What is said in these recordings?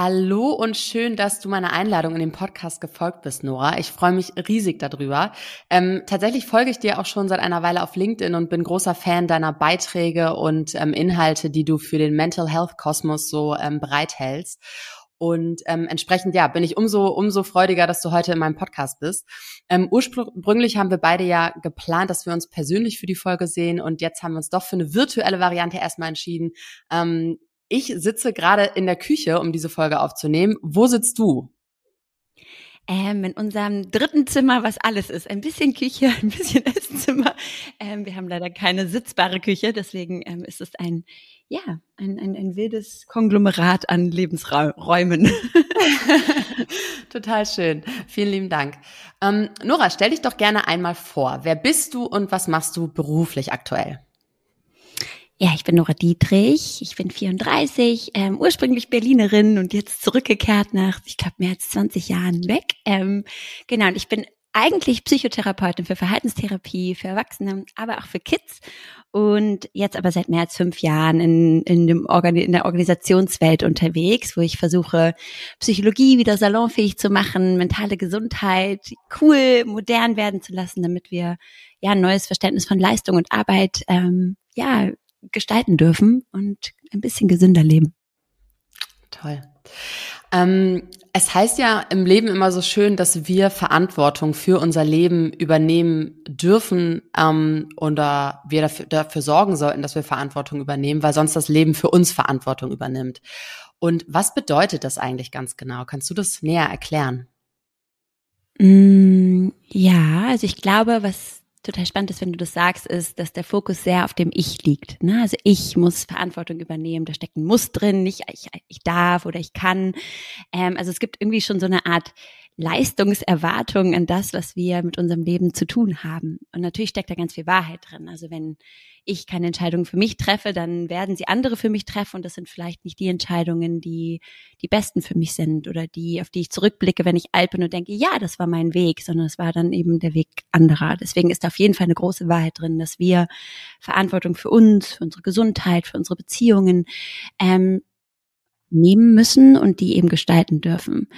Hallo und schön, dass du meiner Einladung in den Podcast gefolgt bist, Nora. Ich freue mich riesig darüber. Ähm, tatsächlich folge ich dir auch schon seit einer Weile auf LinkedIn und bin großer Fan deiner Beiträge und ähm, Inhalte, die du für den Mental Health Kosmos so ähm, bereithältst. Und ähm, entsprechend, ja, bin ich umso, umso freudiger, dass du heute in meinem Podcast bist. Ähm, ursprünglich haben wir beide ja geplant, dass wir uns persönlich für die Folge sehen und jetzt haben wir uns doch für eine virtuelle Variante erstmal entschieden. Ähm, ich sitze gerade in der Küche, um diese Folge aufzunehmen. Wo sitzt du? Ähm, in unserem dritten Zimmer, was alles ist. Ein bisschen Küche, ein bisschen Esszimmer. Ähm, wir haben leider keine sitzbare Küche, deswegen ähm, ist es ein, ja, ein, ein, ein wildes Konglomerat an Lebensräumen. Total schön. Vielen lieben Dank. Ähm, Nora, stell dich doch gerne einmal vor. Wer bist du und was machst du beruflich aktuell? Ja, ich bin Nora Dietrich, ich bin 34, ähm, ursprünglich Berlinerin und jetzt zurückgekehrt nach, ich glaube, mehr als 20 Jahren weg. Ähm, genau, und ich bin eigentlich Psychotherapeutin für Verhaltenstherapie, für Erwachsene, aber auch für Kids. Und jetzt aber seit mehr als fünf Jahren in, in, dem Organi in der Organisationswelt unterwegs, wo ich versuche, Psychologie wieder salonfähig zu machen, mentale Gesundheit cool, modern werden zu lassen, damit wir ja ein neues Verständnis von Leistung und Arbeit ähm, ja gestalten dürfen und ein bisschen gesünder leben. Toll. Ähm, es heißt ja im Leben immer so schön, dass wir Verantwortung für unser Leben übernehmen dürfen ähm, oder wir dafür, dafür sorgen sollten, dass wir Verantwortung übernehmen, weil sonst das Leben für uns Verantwortung übernimmt. Und was bedeutet das eigentlich ganz genau? Kannst du das näher erklären? Mm, ja, also ich glaube, was total spannend ist, wenn du das sagst, ist, dass der Fokus sehr auf dem Ich liegt. Ne? Also ich muss Verantwortung übernehmen, da steckt ein Muss drin, nicht ich, ich darf oder ich kann. Ähm, also es gibt irgendwie schon so eine Art Leistungserwartung an das, was wir mit unserem Leben zu tun haben. Und natürlich steckt da ganz viel Wahrheit drin. Also wenn ich keine Entscheidungen für mich treffe, dann werden sie andere für mich treffen und das sind vielleicht nicht die Entscheidungen, die die besten für mich sind oder die, auf die ich zurückblicke, wenn ich alt bin und denke, ja, das war mein Weg, sondern es war dann eben der Weg anderer. Deswegen ist auf jeden Fall eine große Wahrheit drin, dass wir Verantwortung für uns, für unsere Gesundheit, für unsere Beziehungen ähm, nehmen müssen und die eben gestalten dürfen.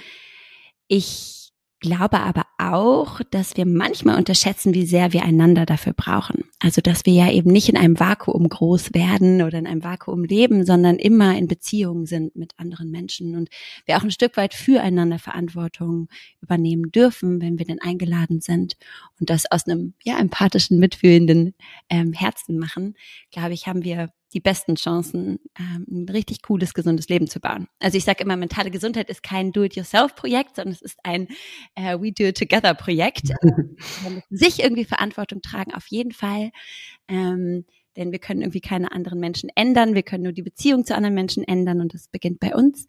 Ich glaube aber auch, dass wir manchmal unterschätzen, wie sehr wir einander dafür brauchen. Also, dass wir ja eben nicht in einem Vakuum groß werden oder in einem Vakuum leben, sondern immer in Beziehungen sind mit anderen Menschen und wir auch ein Stück weit füreinander Verantwortung übernehmen dürfen, wenn wir denn eingeladen sind und das aus einem ja empathischen, mitfühlenden ähm, Herzen machen. Glaube ich, haben wir die besten Chancen, ähm, ein richtig cooles, gesundes Leben zu bauen. Also ich sage immer, mentale Gesundheit ist kein Do-it-yourself-Projekt, sondern es ist ein äh, We-do-it-together-Projekt. Man sich irgendwie Verantwortung tragen, auf jeden Fall. Ähm, denn wir können irgendwie keine anderen Menschen ändern. Wir können nur die Beziehung zu anderen Menschen ändern und das beginnt bei uns.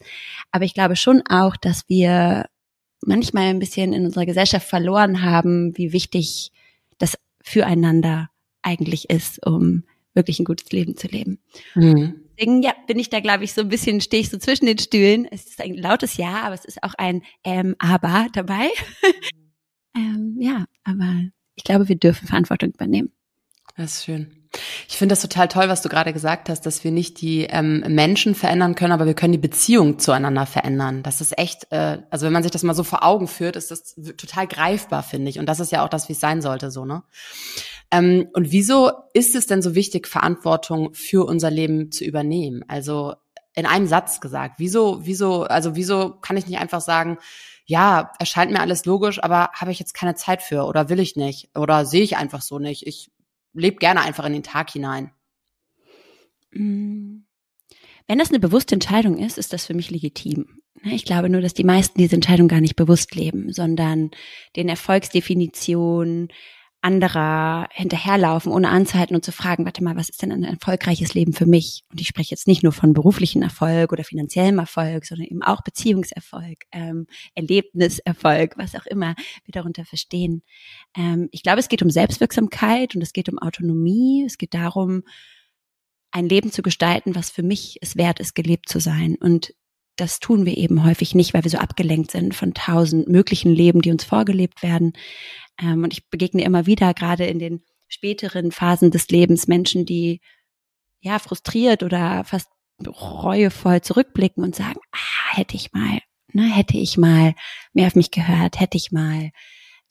Aber ich glaube schon auch, dass wir manchmal ein bisschen in unserer Gesellschaft verloren haben, wie wichtig das füreinander eigentlich ist, um wirklich ein gutes Leben zu leben. Mhm. Deswegen, ja, bin ich da, glaube ich, so ein bisschen, stehe ich so zwischen den Stühlen. Es ist ein lautes Ja, aber es ist auch ein ähm, Aber dabei. ähm, ja, aber ich glaube, wir dürfen Verantwortung übernehmen. Das ist schön. Ich finde das total toll, was du gerade gesagt hast, dass wir nicht die ähm, Menschen verändern können, aber wir können die Beziehung zueinander verändern. Das ist echt, äh, also wenn man sich das mal so vor Augen führt, ist das total greifbar, finde ich. Und das ist ja auch das, wie es sein sollte, so ne. Ähm, und wieso ist es denn so wichtig, Verantwortung für unser Leben zu übernehmen? Also in einem Satz gesagt, wieso, wieso, also wieso kann ich nicht einfach sagen, ja, erscheint mir alles logisch, aber habe ich jetzt keine Zeit für oder will ich nicht oder sehe ich einfach so nicht. Ich lebe gerne einfach in den Tag hinein. Mm. Wenn das eine bewusste Entscheidung ist, ist das für mich legitim. Ne, ich glaube nur, dass die meisten diese Entscheidung gar nicht bewusst leben, sondern den Erfolgsdefinitionen, anderer hinterherlaufen, ohne anzuhalten und zu fragen, warte mal, was ist denn ein erfolgreiches Leben für mich? Und ich spreche jetzt nicht nur von beruflichen Erfolg oder finanziellem Erfolg, sondern eben auch Beziehungserfolg, ähm, Erlebniserfolg, was auch immer wir darunter verstehen. Ähm, ich glaube, es geht um Selbstwirksamkeit und es geht um Autonomie. Es geht darum, ein Leben zu gestalten, was für mich es wert ist, gelebt zu sein. Und das tun wir eben häufig nicht, weil wir so abgelenkt sind von tausend möglichen Leben, die uns vorgelebt werden. Ähm, und ich begegne immer wieder, gerade in den späteren Phasen des Lebens, Menschen, die ja frustriert oder fast reuevoll zurückblicken und sagen, ah, hätte ich mal, ne, hätte ich mal mehr auf mich gehört, hätte ich mal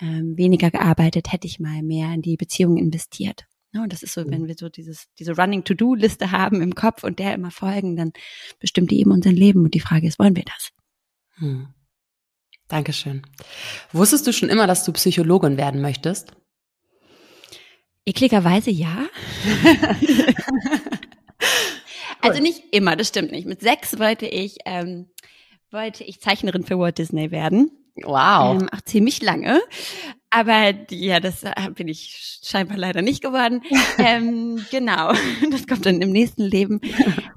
ähm, weniger gearbeitet, hätte ich mal mehr in die Beziehung investiert. Ne, und das ist so, wenn wir so dieses, diese Running To-Do-Liste haben im Kopf und der immer folgen, dann bestimmt die eben unser Leben. Und die Frage ist, wollen wir das? Hm. Dankeschön. Wusstest du schon immer, dass du Psychologin werden möchtest? Ekligerweise ja. also nicht immer, das stimmt nicht. Mit sechs wollte ich, ähm, wollte ich Zeichnerin für Walt Disney werden. Wow. Ähm, auch ziemlich lange. Aber ja, das äh, bin ich scheinbar leider nicht geworden. ähm, genau, das kommt dann im nächsten Leben.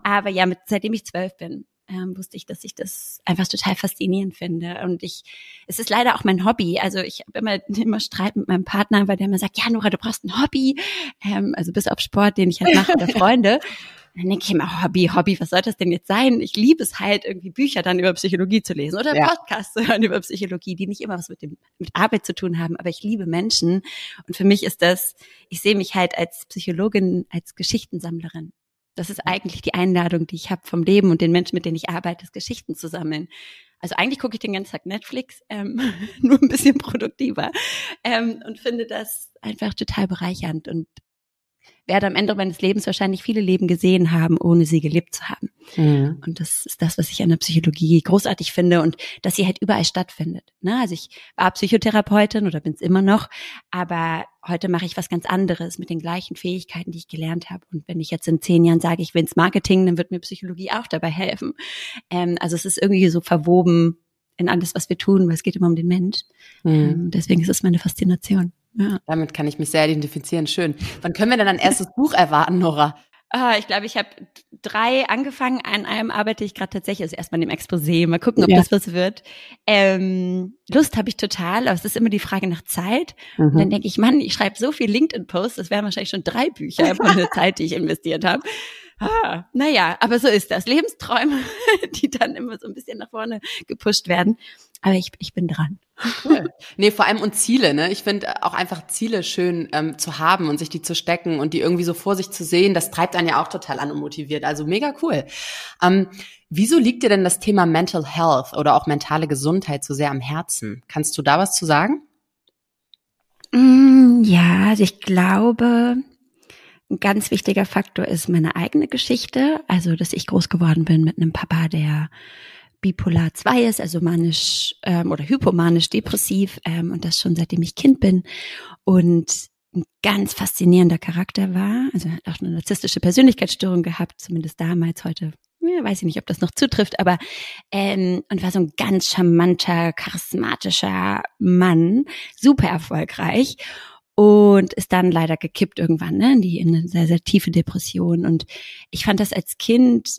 Aber ja, mit, seitdem ich zwölf bin, ähm, wusste ich, dass ich das einfach total faszinierend finde. Und ich, es ist leider auch mein Hobby. Also ich habe immer, immer Streit mit meinem Partner, weil der immer sagt, ja, Nora, du brauchst ein Hobby. Ähm, also bis auf Sport, den ich halt mache oder Freunde. dann denke ich immer, Hobby, Hobby, was soll das denn jetzt sein? Ich liebe es halt, irgendwie Bücher dann über Psychologie zu lesen oder ja. Podcasts zu hören über Psychologie, die nicht immer was mit dem, mit Arbeit zu tun haben, aber ich liebe Menschen. Und für mich ist das, ich sehe mich halt als Psychologin, als Geschichtensammlerin. Das ist eigentlich die Einladung, die ich habe vom Leben und den Menschen, mit denen ich arbeite, Geschichten zu sammeln. Also eigentlich gucke ich den ganzen Tag Netflix, ähm, nur ein bisschen produktiver ähm, und finde das einfach total bereichernd und werde am Ende meines Lebens wahrscheinlich viele Leben gesehen haben, ohne sie gelebt zu haben. Mhm. Und das ist das, was ich an der Psychologie großartig finde und dass sie halt überall stattfindet. Ne? Also ich war Psychotherapeutin oder bin es immer noch, aber heute mache ich was ganz anderes mit den gleichen Fähigkeiten, die ich gelernt habe. Und wenn ich jetzt in zehn Jahren sage, ich will ins Marketing, dann wird mir Psychologie auch dabei helfen. Ähm, also es ist irgendwie so verwoben in alles, was wir tun, weil es geht immer um den Mensch. Mhm. Ähm, deswegen ist es meine Faszination. Ja. Damit kann ich mich sehr identifizieren. Schön. Wann können wir denn ein erstes Buch erwarten, Nora? Ah, ich glaube, ich habe drei angefangen. An einem arbeite ich gerade tatsächlich, also erstmal dem Exposé. Mal gucken, ob ja. das was wird. Ähm, Lust habe ich total, aber es ist immer die Frage nach Zeit. Mhm. Und dann denke ich, Mann, ich schreibe so viel LinkedIn-Posts, das wären wahrscheinlich schon drei Bücher von der Zeit, die ich investiert habe. Ah, naja, aber so ist das. Lebensträume, die dann immer so ein bisschen nach vorne gepusht werden. Aber ich, ich bin dran. Cool. Nee, vor allem und Ziele, ne? Ich finde auch einfach Ziele schön ähm, zu haben und sich die zu stecken und die irgendwie so vor sich zu sehen, das treibt einen ja auch total an und motiviert. Also mega cool. Ähm, wieso liegt dir denn das Thema Mental Health oder auch mentale Gesundheit so sehr am Herzen? Kannst du da was zu sagen? Mm, ja, also ich glaube, ein ganz wichtiger Faktor ist meine eigene Geschichte, also dass ich groß geworden bin mit einem Papa, der bipolar 2 ist, also manisch ähm, oder hypomanisch depressiv ähm, und das schon seitdem ich Kind bin und ein ganz faszinierender Charakter war. Also hat auch eine narzisstische Persönlichkeitsstörung gehabt, zumindest damals, heute ja, weiß ich nicht, ob das noch zutrifft, aber ähm, und war so ein ganz charmanter, charismatischer Mann, super erfolgreich und ist dann leider gekippt irgendwann ne, in die in eine sehr sehr tiefe Depression und ich fand das als Kind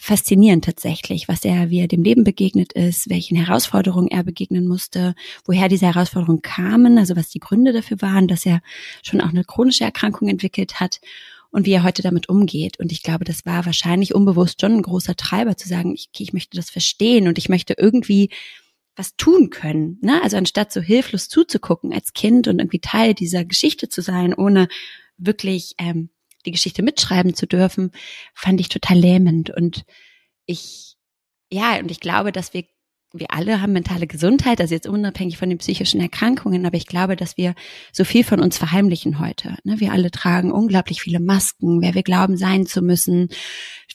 faszinierend tatsächlich, was er, wie er dem Leben begegnet ist, welchen Herausforderungen er begegnen musste, woher diese Herausforderungen kamen, also was die Gründe dafür waren, dass er schon auch eine chronische Erkrankung entwickelt hat und wie er heute damit umgeht. Und ich glaube, das war wahrscheinlich unbewusst schon ein großer Treiber zu sagen, ich, ich möchte das verstehen und ich möchte irgendwie was tun können. Ne? Also anstatt so hilflos zuzugucken als Kind und irgendwie Teil dieser Geschichte zu sein, ohne wirklich ähm, die Geschichte mitschreiben zu dürfen, fand ich total lähmend. Und ich, ja, und ich glaube, dass wir, wir alle haben mentale Gesundheit, also jetzt unabhängig von den psychischen Erkrankungen, aber ich glaube, dass wir so viel von uns verheimlichen heute. Ne? Wir alle tragen unglaublich viele Masken, wer wir glauben sein zu müssen,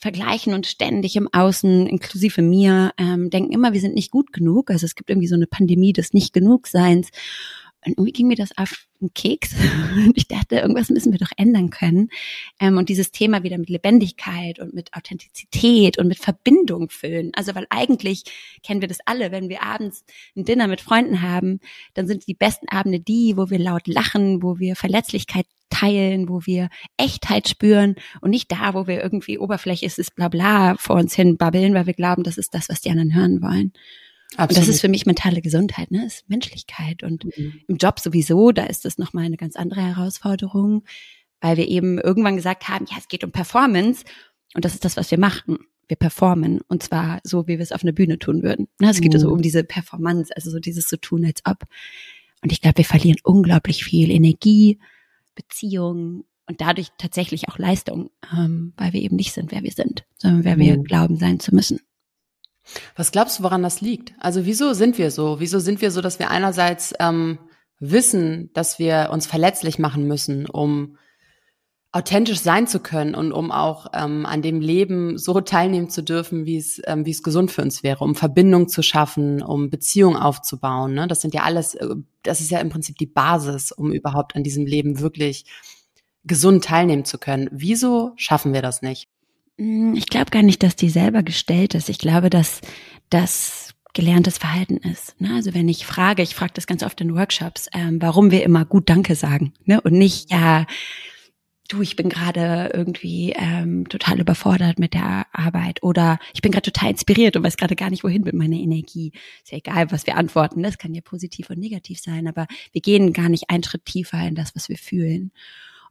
vergleichen uns ständig im Außen, inklusive mir, ähm, denken immer, wir sind nicht gut genug. Also es gibt irgendwie so eine Pandemie des Nicht-Genugseins Und irgendwie ging mir das auf den Keks. Und ich dachte, irgendwas müssen wir doch ändern können. Ähm, und dieses Thema wieder mit Lebendigkeit und mit Authentizität und mit Verbindung füllen. Also weil eigentlich kennen wir das alle, wenn wir abends ein Dinner mit Freunden haben, dann sind die besten Abende die, wo wir laut lachen, wo wir Verletzlichkeit teilen, wo wir Echtheit spüren und nicht da, wo wir irgendwie Oberfläche ist, ist bla bla vor uns hin babbeln, weil wir glauben, das ist das, was die anderen hören wollen. Absolut. Und das ist für mich mentale Gesundheit, ne? Das ist Menschlichkeit. Und mhm. im Job sowieso, da ist das nochmal eine ganz andere Herausforderung, weil wir eben irgendwann gesagt haben, ja, es geht um Performance und das ist das, was wir machen. Wir performen und zwar so, wie wir es auf einer Bühne tun würden. Ne? Es geht mhm. also um diese Performance, also so dieses zu tun, als ob. Und ich glaube, wir verlieren unglaublich viel Energie, Beziehung und dadurch tatsächlich auch Leistung, ähm, weil wir eben nicht sind, wer wir sind, sondern wer mhm. wir glauben sein zu müssen. Was glaubst du, woran das liegt? Also wieso sind wir so? Wieso sind wir so, dass wir einerseits ähm, wissen, dass wir uns verletzlich machen müssen, um authentisch sein zu können und um auch ähm, an dem Leben so teilnehmen zu dürfen, wie es ähm, wie es gesund für uns wäre, um Verbindung zu schaffen, um Beziehung aufzubauen. Ne? Das sind ja alles, äh, das ist ja im Prinzip die Basis, um überhaupt an diesem Leben wirklich gesund teilnehmen zu können. Wieso schaffen wir das nicht? Hm, ich glaube gar nicht, dass die selber gestellt ist. Ich glaube, dass das gelerntes Verhalten ist. Ne? Also wenn ich frage, ich frage das ganz oft in Workshops, ähm, warum wir immer gut Danke sagen ne? und nicht, ja, du, ich bin gerade irgendwie ähm, total überfordert mit der Arbeit oder ich bin gerade total inspiriert und weiß gerade gar nicht, wohin mit meiner Energie. Ist ja egal, was wir antworten. Das kann ja positiv und negativ sein, aber wir gehen gar nicht einen Schritt tiefer in das, was wir fühlen.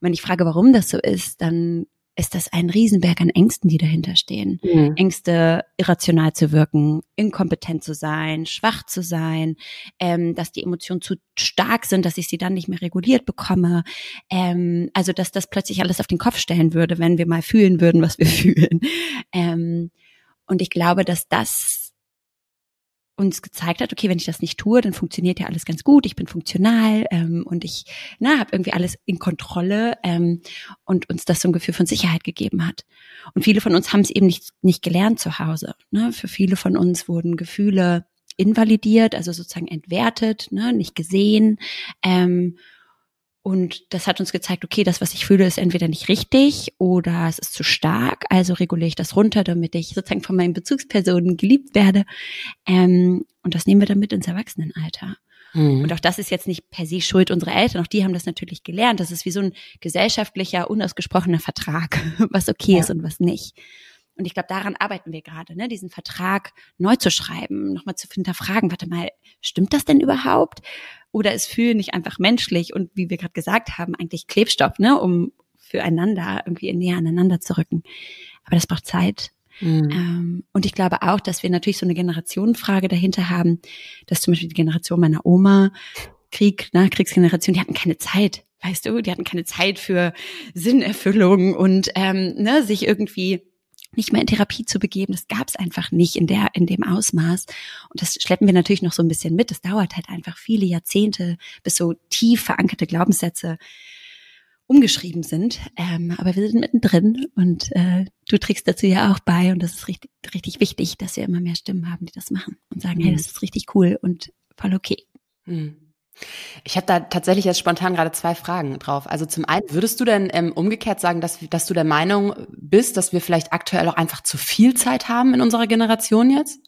Und wenn ich frage, warum das so ist, dann ist das ein Riesenberg an Ängsten, die dahinter stehen. Mhm. Ängste, irrational zu wirken, inkompetent zu sein, schwach zu sein, ähm, dass die Emotionen zu stark sind, dass ich sie dann nicht mehr reguliert bekomme. Ähm, also, dass das plötzlich alles auf den Kopf stellen würde, wenn wir mal fühlen würden, was wir fühlen. Ähm, und ich glaube, dass das uns gezeigt hat, okay, wenn ich das nicht tue, dann funktioniert ja alles ganz gut, ich bin funktional ähm, und ich habe irgendwie alles in Kontrolle ähm, und uns das so ein Gefühl von Sicherheit gegeben hat. Und viele von uns haben es eben nicht, nicht gelernt zu Hause. Ne? Für viele von uns wurden Gefühle invalidiert, also sozusagen entwertet, ne? nicht gesehen. Ähm, und das hat uns gezeigt, okay, das, was ich fühle, ist entweder nicht richtig oder es ist zu stark. Also reguliere ich das runter, damit ich sozusagen von meinen Bezugspersonen geliebt werde. Ähm, und das nehmen wir dann mit ins Erwachsenenalter. Mhm. Und auch das ist jetzt nicht per se Schuld unserer Eltern. Auch die haben das natürlich gelernt. Das ist wie so ein gesellschaftlicher, unausgesprochener Vertrag, was okay ja. ist und was nicht. Und ich glaube, daran arbeiten wir gerade, ne? diesen Vertrag neu zu schreiben, nochmal zu hinterfragen, warte mal, stimmt das denn überhaupt? Oder ist Fühlen nicht einfach menschlich und wie wir gerade gesagt haben, eigentlich Klebstoff, ne, um füreinander irgendwie näher aneinander zu rücken. Aber das braucht Zeit. Mhm. Ähm, und ich glaube auch, dass wir natürlich so eine Generationenfrage dahinter haben, dass zum Beispiel die Generation meiner Oma, Krieg, Nachkriegsgeneration, die hatten keine Zeit, weißt du, die hatten keine Zeit für Sinnerfüllung und ähm, ne, sich irgendwie nicht mehr in Therapie zu begeben. Das gab es einfach nicht in der in dem Ausmaß. Und das schleppen wir natürlich noch so ein bisschen mit. Das dauert halt einfach viele Jahrzehnte, bis so tief verankerte Glaubenssätze umgeschrieben sind. Ähm, aber wir sind mittendrin und äh, du trägst dazu ja auch bei. Und das ist richtig, richtig wichtig, dass wir immer mehr Stimmen haben, die das machen und sagen, mhm. hey, das ist richtig cool und voll okay. Mhm. Ich habe da tatsächlich jetzt spontan gerade zwei Fragen drauf. Also zum einen, würdest du denn ähm, umgekehrt sagen, dass, dass du der Meinung bist, dass wir vielleicht aktuell auch einfach zu viel Zeit haben in unserer Generation jetzt?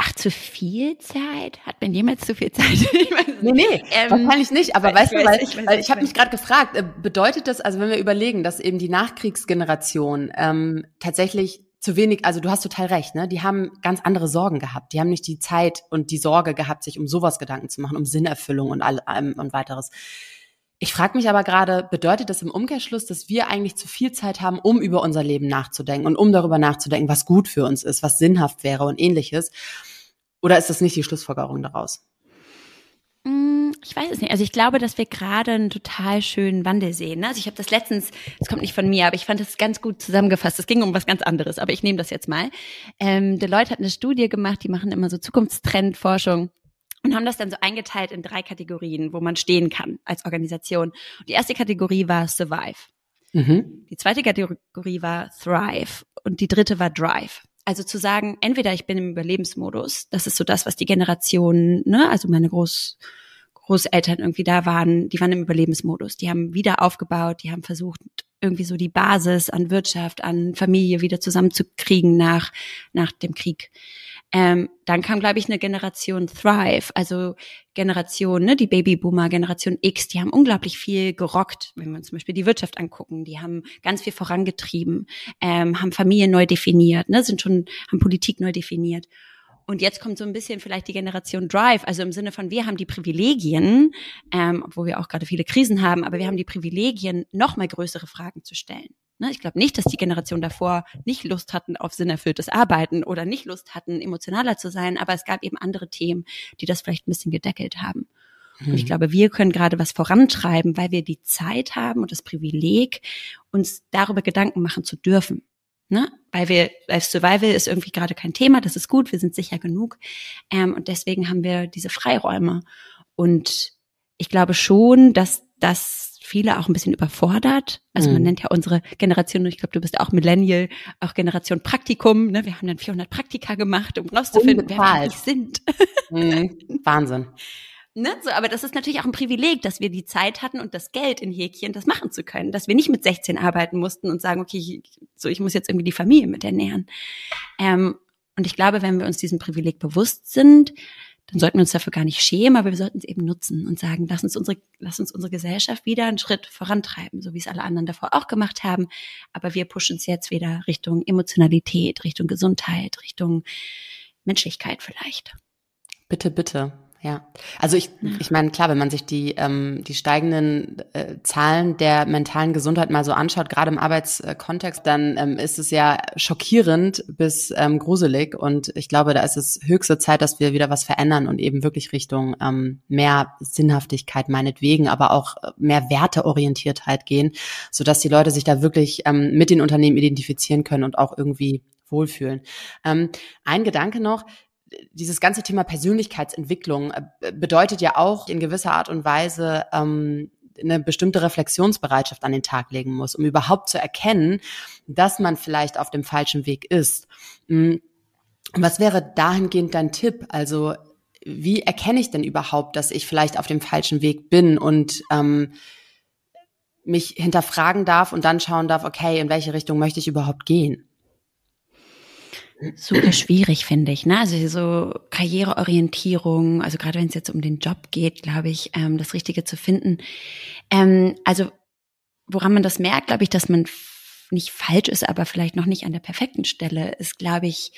Ach, zu viel Zeit? Hat man jemals zu viel Zeit? ich weiß nee, nee, ähm, wahrscheinlich nicht. Aber weißt du, weil ich, weil ich habe mich gerade gefragt, äh, bedeutet das, also wenn wir überlegen, dass eben die Nachkriegsgeneration ähm, tatsächlich zu wenig, also du hast total recht, ne? Die haben ganz andere Sorgen gehabt. Die haben nicht die Zeit und die Sorge gehabt, sich um sowas Gedanken zu machen, um Sinnerfüllung und all, um, und weiteres. Ich frage mich aber gerade, bedeutet das im Umkehrschluss, dass wir eigentlich zu viel Zeit haben, um über unser Leben nachzudenken und um darüber nachzudenken, was gut für uns ist, was sinnhaft wäre und ähnliches? Oder ist das nicht die Schlussfolgerung daraus? Ich weiß es nicht. Also ich glaube, dass wir gerade einen total schönen Wandel sehen. Also ich habe das letztens, das kommt nicht von mir, aber ich fand das ganz gut zusammengefasst. Es ging um was ganz anderes, aber ich nehme das jetzt mal. Ähm, Deloitte hat eine Studie gemacht, die machen immer so Zukunftstrendforschung und haben das dann so eingeteilt in drei Kategorien, wo man stehen kann als Organisation. Und die erste Kategorie war Survive. Mhm. Die zweite Kategorie war Thrive und die dritte war Drive. Also zu sagen, entweder ich bin im Überlebensmodus, das ist so das, was die Generation, ne, also meine Groß, Großeltern irgendwie da waren, die waren im Überlebensmodus. Die haben wieder aufgebaut, die haben versucht, irgendwie so die Basis an Wirtschaft, an Familie wieder zusammenzukriegen nach, nach dem Krieg. Ähm, dann kam, glaube ich, eine Generation Thrive, also Generation, ne, die Babyboomer, Generation X, die haben unglaublich viel gerockt, wenn wir uns zum Beispiel die Wirtschaft angucken. Die haben ganz viel vorangetrieben, ähm, haben Familien neu definiert, ne, sind schon, haben Politik neu definiert. Und jetzt kommt so ein bisschen vielleicht die Generation Drive, also im Sinne von, wir haben die Privilegien, ähm, obwohl wir auch gerade viele Krisen haben, aber wir haben die Privilegien, noch mal größere Fragen zu stellen. Ne, ich glaube nicht, dass die Generation davor nicht Lust hatten auf sinnerfülltes Arbeiten oder nicht Lust hatten, emotionaler zu sein, aber es gab eben andere Themen, die das vielleicht ein bisschen gedeckelt haben. Und ich mhm. glaube, wir können gerade was vorantreiben, weil wir die Zeit haben und das Privileg, uns darüber Gedanken machen zu dürfen. Ne? Weil wir, weil Survival ist irgendwie gerade kein Thema, das ist gut, wir sind sicher genug. Ähm, und deswegen haben wir diese Freiräume. Und ich glaube schon, dass das viele auch ein bisschen überfordert. Also man mhm. nennt ja unsere Generation, ich glaube, du bist auch Millennial, auch Generation Praktikum. Ne? Wir haben dann 400 Praktika gemacht, um rauszufinden, wer wir eigentlich sind. Mhm. Wahnsinn. Ne? So, aber das ist natürlich auch ein Privileg, dass wir die Zeit hatten und das Geld in Häkchen, das machen zu können. Dass wir nicht mit 16 arbeiten mussten und sagen, okay, ich, so ich muss jetzt irgendwie die Familie mit ernähren. Ähm, und ich glaube, wenn wir uns diesem Privileg bewusst sind, dann sollten wir uns dafür gar nicht schämen, aber wir sollten es eben nutzen und sagen, lass uns unsere, lass uns unsere Gesellschaft wieder einen Schritt vorantreiben, so wie es alle anderen davor auch gemacht haben. Aber wir pushen es jetzt wieder Richtung Emotionalität, Richtung Gesundheit, Richtung Menschlichkeit vielleicht. Bitte, bitte. Ja, also ich, ich meine, klar, wenn man sich die, ähm, die steigenden äh, Zahlen der mentalen Gesundheit mal so anschaut, gerade im Arbeitskontext, dann ähm, ist es ja schockierend bis ähm, gruselig. Und ich glaube, da ist es höchste Zeit, dass wir wieder was verändern und eben wirklich Richtung ähm, mehr Sinnhaftigkeit meinetwegen, aber auch mehr Werteorientiertheit gehen, sodass die Leute sich da wirklich ähm, mit den Unternehmen identifizieren können und auch irgendwie wohlfühlen. Ähm, ein Gedanke noch, dieses ganze Thema Persönlichkeitsentwicklung äh, bedeutet ja auch in gewisser Art und Weise ähm, eine bestimmte Reflexionsbereitschaft an den Tag legen muss, um überhaupt zu erkennen, dass man vielleicht auf dem falschen Weg ist. Hm, was wäre dahingehend dein Tipp? Also wie erkenne ich denn überhaupt, dass ich vielleicht auf dem falschen Weg bin und ähm, mich hinterfragen darf und dann schauen darf, okay, in welche Richtung möchte ich überhaupt gehen? Super schwierig, finde ich. Ne? Also so Karriereorientierung, also gerade wenn es jetzt um den Job geht, glaube ich, ähm, das Richtige zu finden. Ähm, also woran man das merkt, glaube ich, dass man nicht falsch ist, aber vielleicht noch nicht an der perfekten Stelle, ist, glaube ich,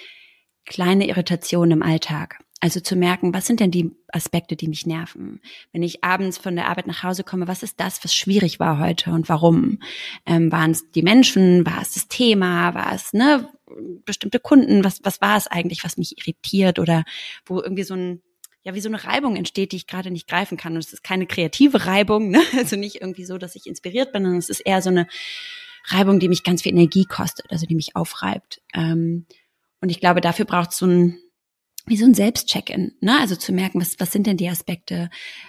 kleine Irritationen im Alltag. Also zu merken, was sind denn die Aspekte, die mich nerven? Wenn ich abends von der Arbeit nach Hause komme, was ist das, was schwierig war heute und warum? Ähm, waren es die Menschen? War es das Thema? War es ne, bestimmte Kunden? Was, was war es eigentlich, was mich irritiert oder wo irgendwie so ein ja, wie so eine Reibung entsteht, die ich gerade nicht greifen kann. Und es ist keine kreative Reibung, ne? also nicht irgendwie so, dass ich inspiriert bin, sondern es ist eher so eine Reibung, die mich ganz viel Energie kostet, also die mich aufreibt. Ähm, und ich glaube, dafür braucht es so ein wie so ein Selbstcheck-in, ne? Also zu merken, was, was sind denn die Aspekte,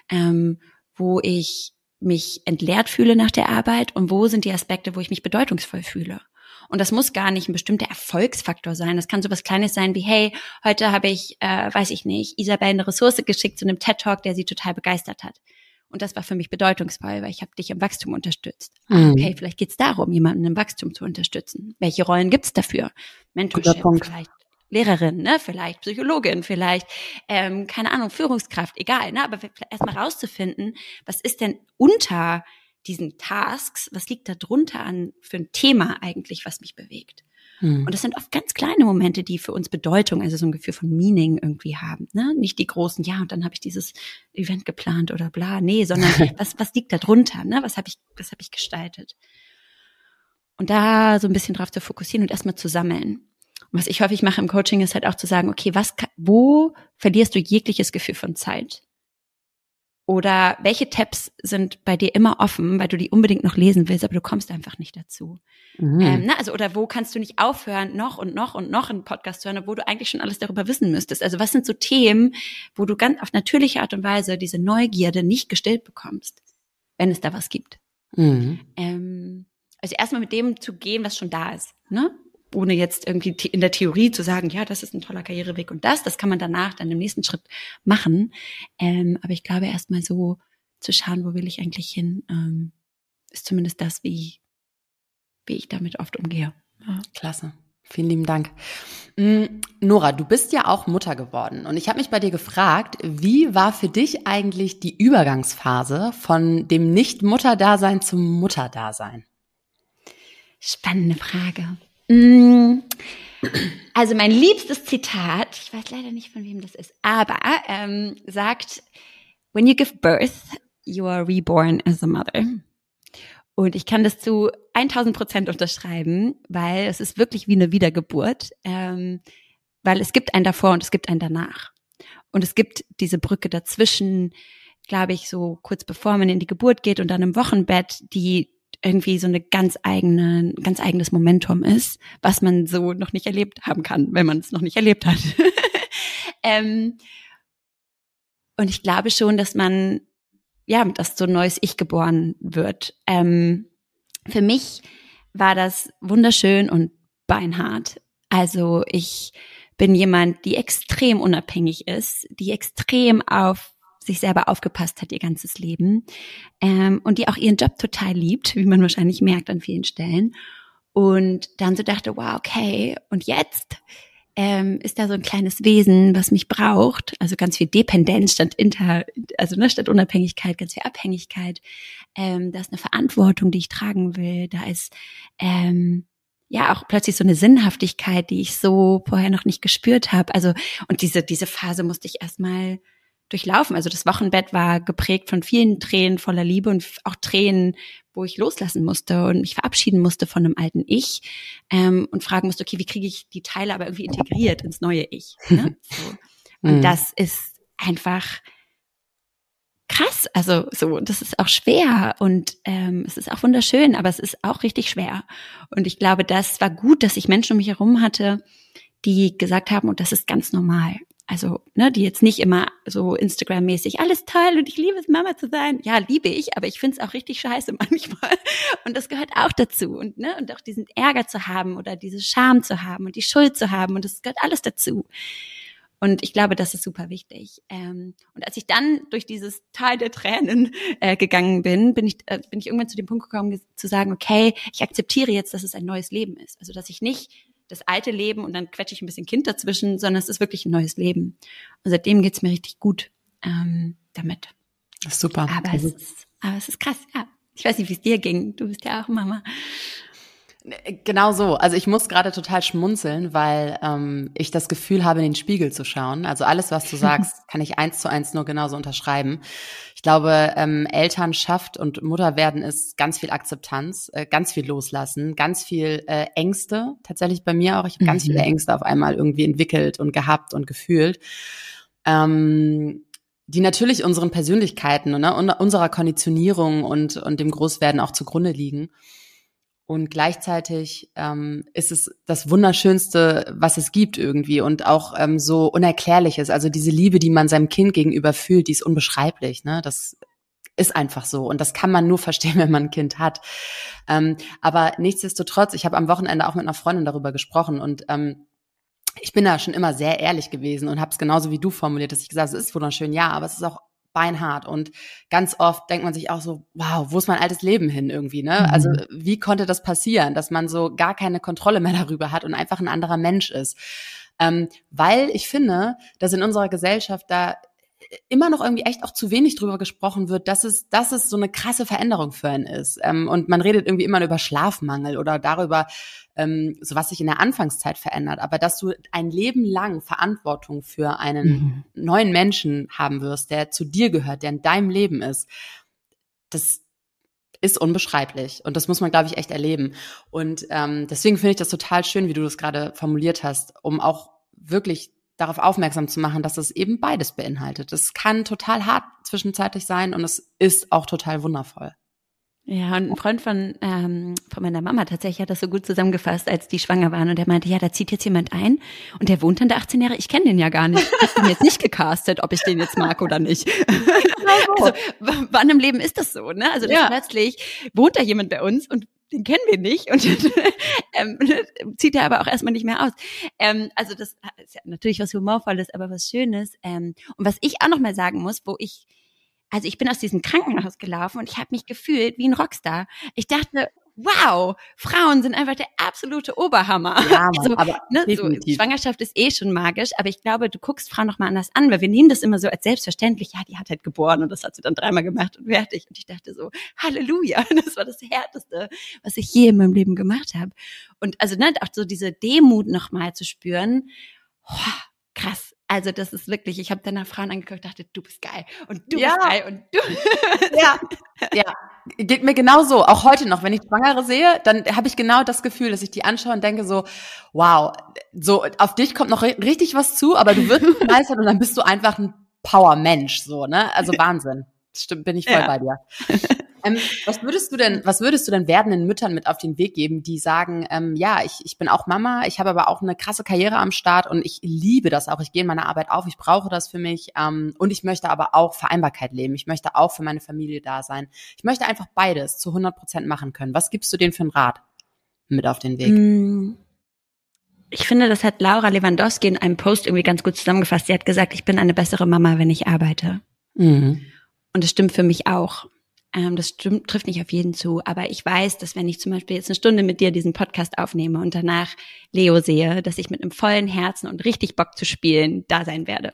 ähm, wo ich mich entleert fühle nach der Arbeit und wo sind die Aspekte, wo ich mich bedeutungsvoll fühle. Und das muss gar nicht ein bestimmter Erfolgsfaktor sein. Das kann so was Kleines sein wie, hey, heute habe ich, äh, weiß ich nicht, Isabel eine Ressource geschickt zu einem TED-Talk, der sie total begeistert hat. Und das war für mich bedeutungsvoll, weil ich habe dich im Wachstum unterstützt. Mhm. Okay, vielleicht geht es darum, jemanden im Wachstum zu unterstützen. Welche Rollen gibt's dafür? Mentorship vielleicht. Lehrerin, ne, vielleicht Psychologin, vielleicht, ähm, keine Ahnung, Führungskraft, egal, ne, aber erstmal rauszufinden, was ist denn unter diesen Tasks, was liegt da drunter an für ein Thema eigentlich, was mich bewegt. Hm. Und das sind oft ganz kleine Momente, die für uns Bedeutung, also so ein Gefühl von Meaning irgendwie haben. Ne? Nicht die großen, ja, und dann habe ich dieses Event geplant oder bla, nee, sondern was, was liegt da drunter, ne? Was habe ich, was habe ich gestaltet? Und da so ein bisschen drauf zu fokussieren und erstmal zu sammeln was ich häufig mache im Coaching ist halt auch zu sagen, okay, was, wo verlierst du jegliches Gefühl von Zeit? Oder welche Tabs sind bei dir immer offen, weil du die unbedingt noch lesen willst, aber du kommst einfach nicht dazu? Mhm. Ähm, na, also, oder wo kannst du nicht aufhören, noch und noch und noch einen Podcast zu hören, wo du eigentlich schon alles darüber wissen müsstest? Also, was sind so Themen, wo du ganz auf natürliche Art und Weise diese Neugierde nicht gestillt bekommst, wenn es da was gibt? Mhm. Ähm, also erstmal mit dem zu gehen, was schon da ist. Ne? Ohne jetzt irgendwie in der Theorie zu sagen, ja, das ist ein toller Karriereweg und das, das kann man danach dann im nächsten Schritt machen. Ähm, aber ich glaube erstmal so zu schauen, wo will ich eigentlich hin, ähm, ist zumindest das, wie, wie ich damit oft umgehe. Ja. Klasse. Vielen lieben Dank. Mm, Nora, du bist ja auch Mutter geworden und ich habe mich bei dir gefragt, wie war für dich eigentlich die Übergangsphase von dem Nicht-Mutter-Dasein zum Mutter-Dasein? Spannende Frage. Mm, also mein liebstes Zitat, ich weiß leider nicht von wem das ist, aber ähm, sagt, when you give birth, you are reborn as a mother. Und ich kann das zu 1000 Prozent unterschreiben, weil es ist wirklich wie eine Wiedergeburt, ähm, weil es gibt einen davor und es gibt einen danach. Und es gibt diese Brücke dazwischen, glaube ich, so kurz bevor man in die Geburt geht und dann im Wochenbett, die irgendwie so eine ganz eigene, ganz eigenes Momentum ist, was man so noch nicht erlebt haben kann, wenn man es noch nicht erlebt hat. ähm, und ich glaube schon, dass man ja, dass so ein neues Ich geboren wird. Ähm, für mich war das wunderschön und beinhart. Also ich bin jemand, die extrem unabhängig ist, die extrem auf sich selber aufgepasst hat ihr ganzes Leben ähm, und die auch ihren Job total liebt, wie man wahrscheinlich merkt an vielen Stellen. Und dann so dachte, wow, okay, und jetzt ähm, ist da so ein kleines Wesen, was mich braucht. Also ganz viel Dependenz statt Inter, also ne, statt Unabhängigkeit, ganz viel Abhängigkeit. Ähm, da ist eine Verantwortung, die ich tragen will. Da ist ähm, ja auch plötzlich so eine Sinnhaftigkeit, die ich so vorher noch nicht gespürt habe. Also und diese diese Phase musste ich erstmal durchlaufen. Also das Wochenbett war geprägt von vielen Tränen voller Liebe und auch Tränen, wo ich loslassen musste und mich verabschieden musste von einem alten Ich ähm, und fragen musste, okay, wie kriege ich die Teile aber irgendwie integriert ins neue Ich? Ne? So. Und mhm. das ist einfach krass. Also so, das ist auch schwer und ähm, es ist auch wunderschön, aber es ist auch richtig schwer. Und ich glaube, das war gut, dass ich Menschen um mich herum hatte, die gesagt haben, und das ist ganz normal also ne, die jetzt nicht immer so Instagram-mäßig, alles toll und ich liebe es, Mama zu sein. Ja, liebe ich, aber ich finde es auch richtig scheiße manchmal. Und das gehört auch dazu. Und, ne, und auch diesen Ärger zu haben oder diese Scham zu haben und die Schuld zu haben. Und das gehört alles dazu. Und ich glaube, das ist super wichtig. Ähm, und als ich dann durch dieses Tal der Tränen äh, gegangen bin, bin ich, äh, bin ich irgendwann zu dem Punkt gekommen, zu sagen, okay, ich akzeptiere jetzt, dass es ein neues Leben ist. Also, dass ich nicht das alte Leben und dann quetsche ich ein bisschen Kind dazwischen, sondern es ist wirklich ein neues Leben. Und seitdem geht's mir richtig gut ähm, damit. Super. Aber es, ist, aber es ist krass, ja. Ich weiß nicht, wie es dir ging. Du bist ja auch Mama. Genau so. Also ich muss gerade total schmunzeln, weil ähm, ich das Gefühl habe, in den Spiegel zu schauen. Also alles, was du sagst, kann ich eins zu eins nur genauso unterschreiben. Ich glaube, ähm, Elternschaft und Mutterwerden ist ganz viel Akzeptanz, äh, ganz viel Loslassen, ganz viel äh, Ängste. Tatsächlich bei mir auch. Ich habe ganz mhm. viele Ängste auf einmal irgendwie entwickelt und gehabt und gefühlt. Ähm, die natürlich unseren Persönlichkeiten ne, und unserer Konditionierung und, und dem Großwerden auch zugrunde liegen. Und gleichzeitig ähm, ist es das Wunderschönste, was es gibt irgendwie und auch ähm, so Unerklärliches. Also diese Liebe, die man seinem Kind gegenüber fühlt, die ist unbeschreiblich. Ne? Das ist einfach so und das kann man nur verstehen, wenn man ein Kind hat. Ähm, aber nichtsdestotrotz, ich habe am Wochenende auch mit einer Freundin darüber gesprochen und ähm, ich bin da schon immer sehr ehrlich gewesen und habe es genauso wie du formuliert, dass ich gesagt habe, es ist wunderschön, ja, aber es ist auch beinhart und ganz oft denkt man sich auch so, wow, wo ist mein altes Leben hin irgendwie, ne? Also, mhm. Also wie konnte das passieren, dass man so gar keine Kontrolle mehr darüber hat und einfach ein anderer Mensch ist? Ähm, weil ich finde, dass in unserer Gesellschaft da immer noch irgendwie echt auch zu wenig drüber gesprochen wird, dass es, dass es so eine krasse Veränderung für einen ist. Ähm, und man redet irgendwie immer über Schlafmangel oder darüber, ähm, so was sich in der Anfangszeit verändert. Aber dass du ein Leben lang Verantwortung für einen mhm. neuen Menschen haben wirst, der zu dir gehört, der in deinem Leben ist, das ist unbeschreiblich. Und das muss man, glaube ich, echt erleben. Und ähm, deswegen finde ich das total schön, wie du das gerade formuliert hast, um auch wirklich darauf aufmerksam zu machen, dass es eben beides beinhaltet. Es kann total hart zwischenzeitlich sein und es ist auch total wundervoll. Ja, und ein Freund von, ähm, von meiner Mama tatsächlich hat das so gut zusammengefasst, als die schwanger waren. Und er meinte, ja, da zieht jetzt jemand ein und der wohnt dann da 18 Jahre. Ich kenne den ja gar nicht. Ich ihn jetzt nicht gecastet, ob ich den jetzt mag oder nicht. also, wann im Leben ist das so, ne? Also ja. plötzlich wohnt da jemand bei uns und den kennen wir nicht und ähm, zieht er aber auch erstmal nicht mehr aus. Ähm, also das ist ja natürlich was Humorvolles, aber was Schönes. Ähm, und was ich auch noch mal sagen muss, wo ich also ich bin aus diesem Krankenhaus gelaufen und ich habe mich gefühlt wie ein Rockstar. Ich dachte, wow, Frauen sind einfach der absolute Oberhammer. Ja, Mann, also, aber ne, so, Schwangerschaft ist eh schon magisch, aber ich glaube, du guckst Frauen noch mal anders an, weil wir nehmen das immer so als selbstverständlich. Ja, die hat halt geboren und das hat sie dann dreimal gemacht und fertig. Und ich dachte so, Halleluja, das war das Härteste, was ich je in meinem Leben gemacht habe. Und also ne, auch so diese Demut noch mal zu spüren, oh, krass. Also das ist wirklich, ich habe danach Frauen angeguckt, dachte, du bist geil und du ja. bist geil und du. ja, ja, geht mir genauso. Auch heute noch, wenn ich Schwangere sehe, dann habe ich genau das Gefühl, dass ich die anschaue und denke so, wow, so auf dich kommt noch richtig was zu, aber du wirst meistern und dann bist du einfach ein Power-Mensch, so ne? Also Wahnsinn. Stimmt, bin ich voll ja. bei dir. Ähm, was würdest du denn, was würdest du denn werdenden Müttern mit auf den Weg geben, die sagen, ähm, ja, ich, ich bin auch Mama, ich habe aber auch eine krasse Karriere am Start und ich liebe das auch. Ich gehe in meiner Arbeit auf, ich brauche das für mich ähm, und ich möchte aber auch Vereinbarkeit leben. Ich möchte auch für meine Familie da sein. Ich möchte einfach beides zu 100 Prozent machen können. Was gibst du denen für einen Rat mit auf den Weg? Mm. Ich finde, das hat Laura Lewandowski in einem Post irgendwie ganz gut zusammengefasst. Sie hat gesagt, ich bin eine bessere Mama, wenn ich arbeite. Mhm. Und das stimmt für mich auch. Ähm, das stimmt, trifft nicht auf jeden zu, aber ich weiß, dass wenn ich zum Beispiel jetzt eine Stunde mit dir diesen Podcast aufnehme und danach Leo sehe, dass ich mit einem vollen Herzen und richtig Bock zu spielen da sein werde.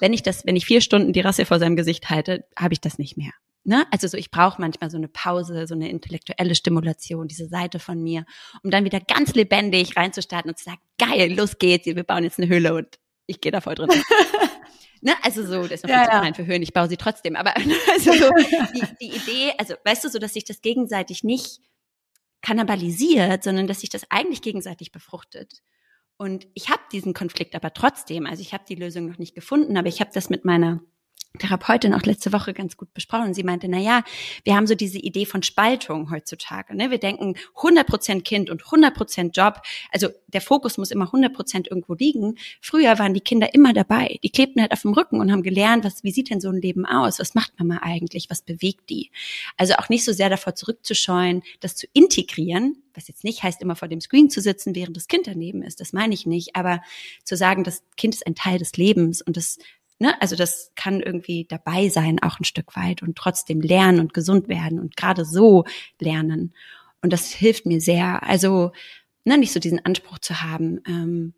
Wenn ich das, wenn ich vier Stunden die Rasse vor seinem Gesicht halte, habe ich das nicht mehr. Ne? Also so, ich brauche manchmal so eine Pause, so eine intellektuelle Stimulation, diese Seite von mir, um dann wieder ganz lebendig reinzustarten und zu sagen, geil, los geht's, wir bauen jetzt eine Hülle und ich gehe da voll drin. Ne? Also so, das ist noch ja, ja. für Höhen, ich baue sie trotzdem. Aber also so, die, die Idee, also weißt du, so, dass sich das gegenseitig nicht kannibalisiert, sondern dass sich das eigentlich gegenseitig befruchtet. Und ich habe diesen Konflikt aber trotzdem, also ich habe die Lösung noch nicht gefunden, aber ich habe das mit meiner Therapeutin auch letzte Woche ganz gut besprochen. Und sie meinte, na ja, wir haben so diese Idee von Spaltung heutzutage. Ne? Wir denken 100 Prozent Kind und 100 Prozent Job. Also der Fokus muss immer 100 Prozent irgendwo liegen. Früher waren die Kinder immer dabei. Die klebten halt auf dem Rücken und haben gelernt, was, wie sieht denn so ein Leben aus? Was macht Mama eigentlich? Was bewegt die? Also auch nicht so sehr davor zurückzuscheuen, das zu integrieren, was jetzt nicht heißt, immer vor dem Screen zu sitzen, während das Kind daneben ist. Das meine ich nicht. Aber zu sagen, das Kind ist ein Teil des Lebens und das Ne? Also das kann irgendwie dabei sein, auch ein Stück weit und trotzdem lernen und gesund werden und gerade so lernen. Und das hilft mir sehr. Also ne, nicht so diesen Anspruch zu haben. Ähm,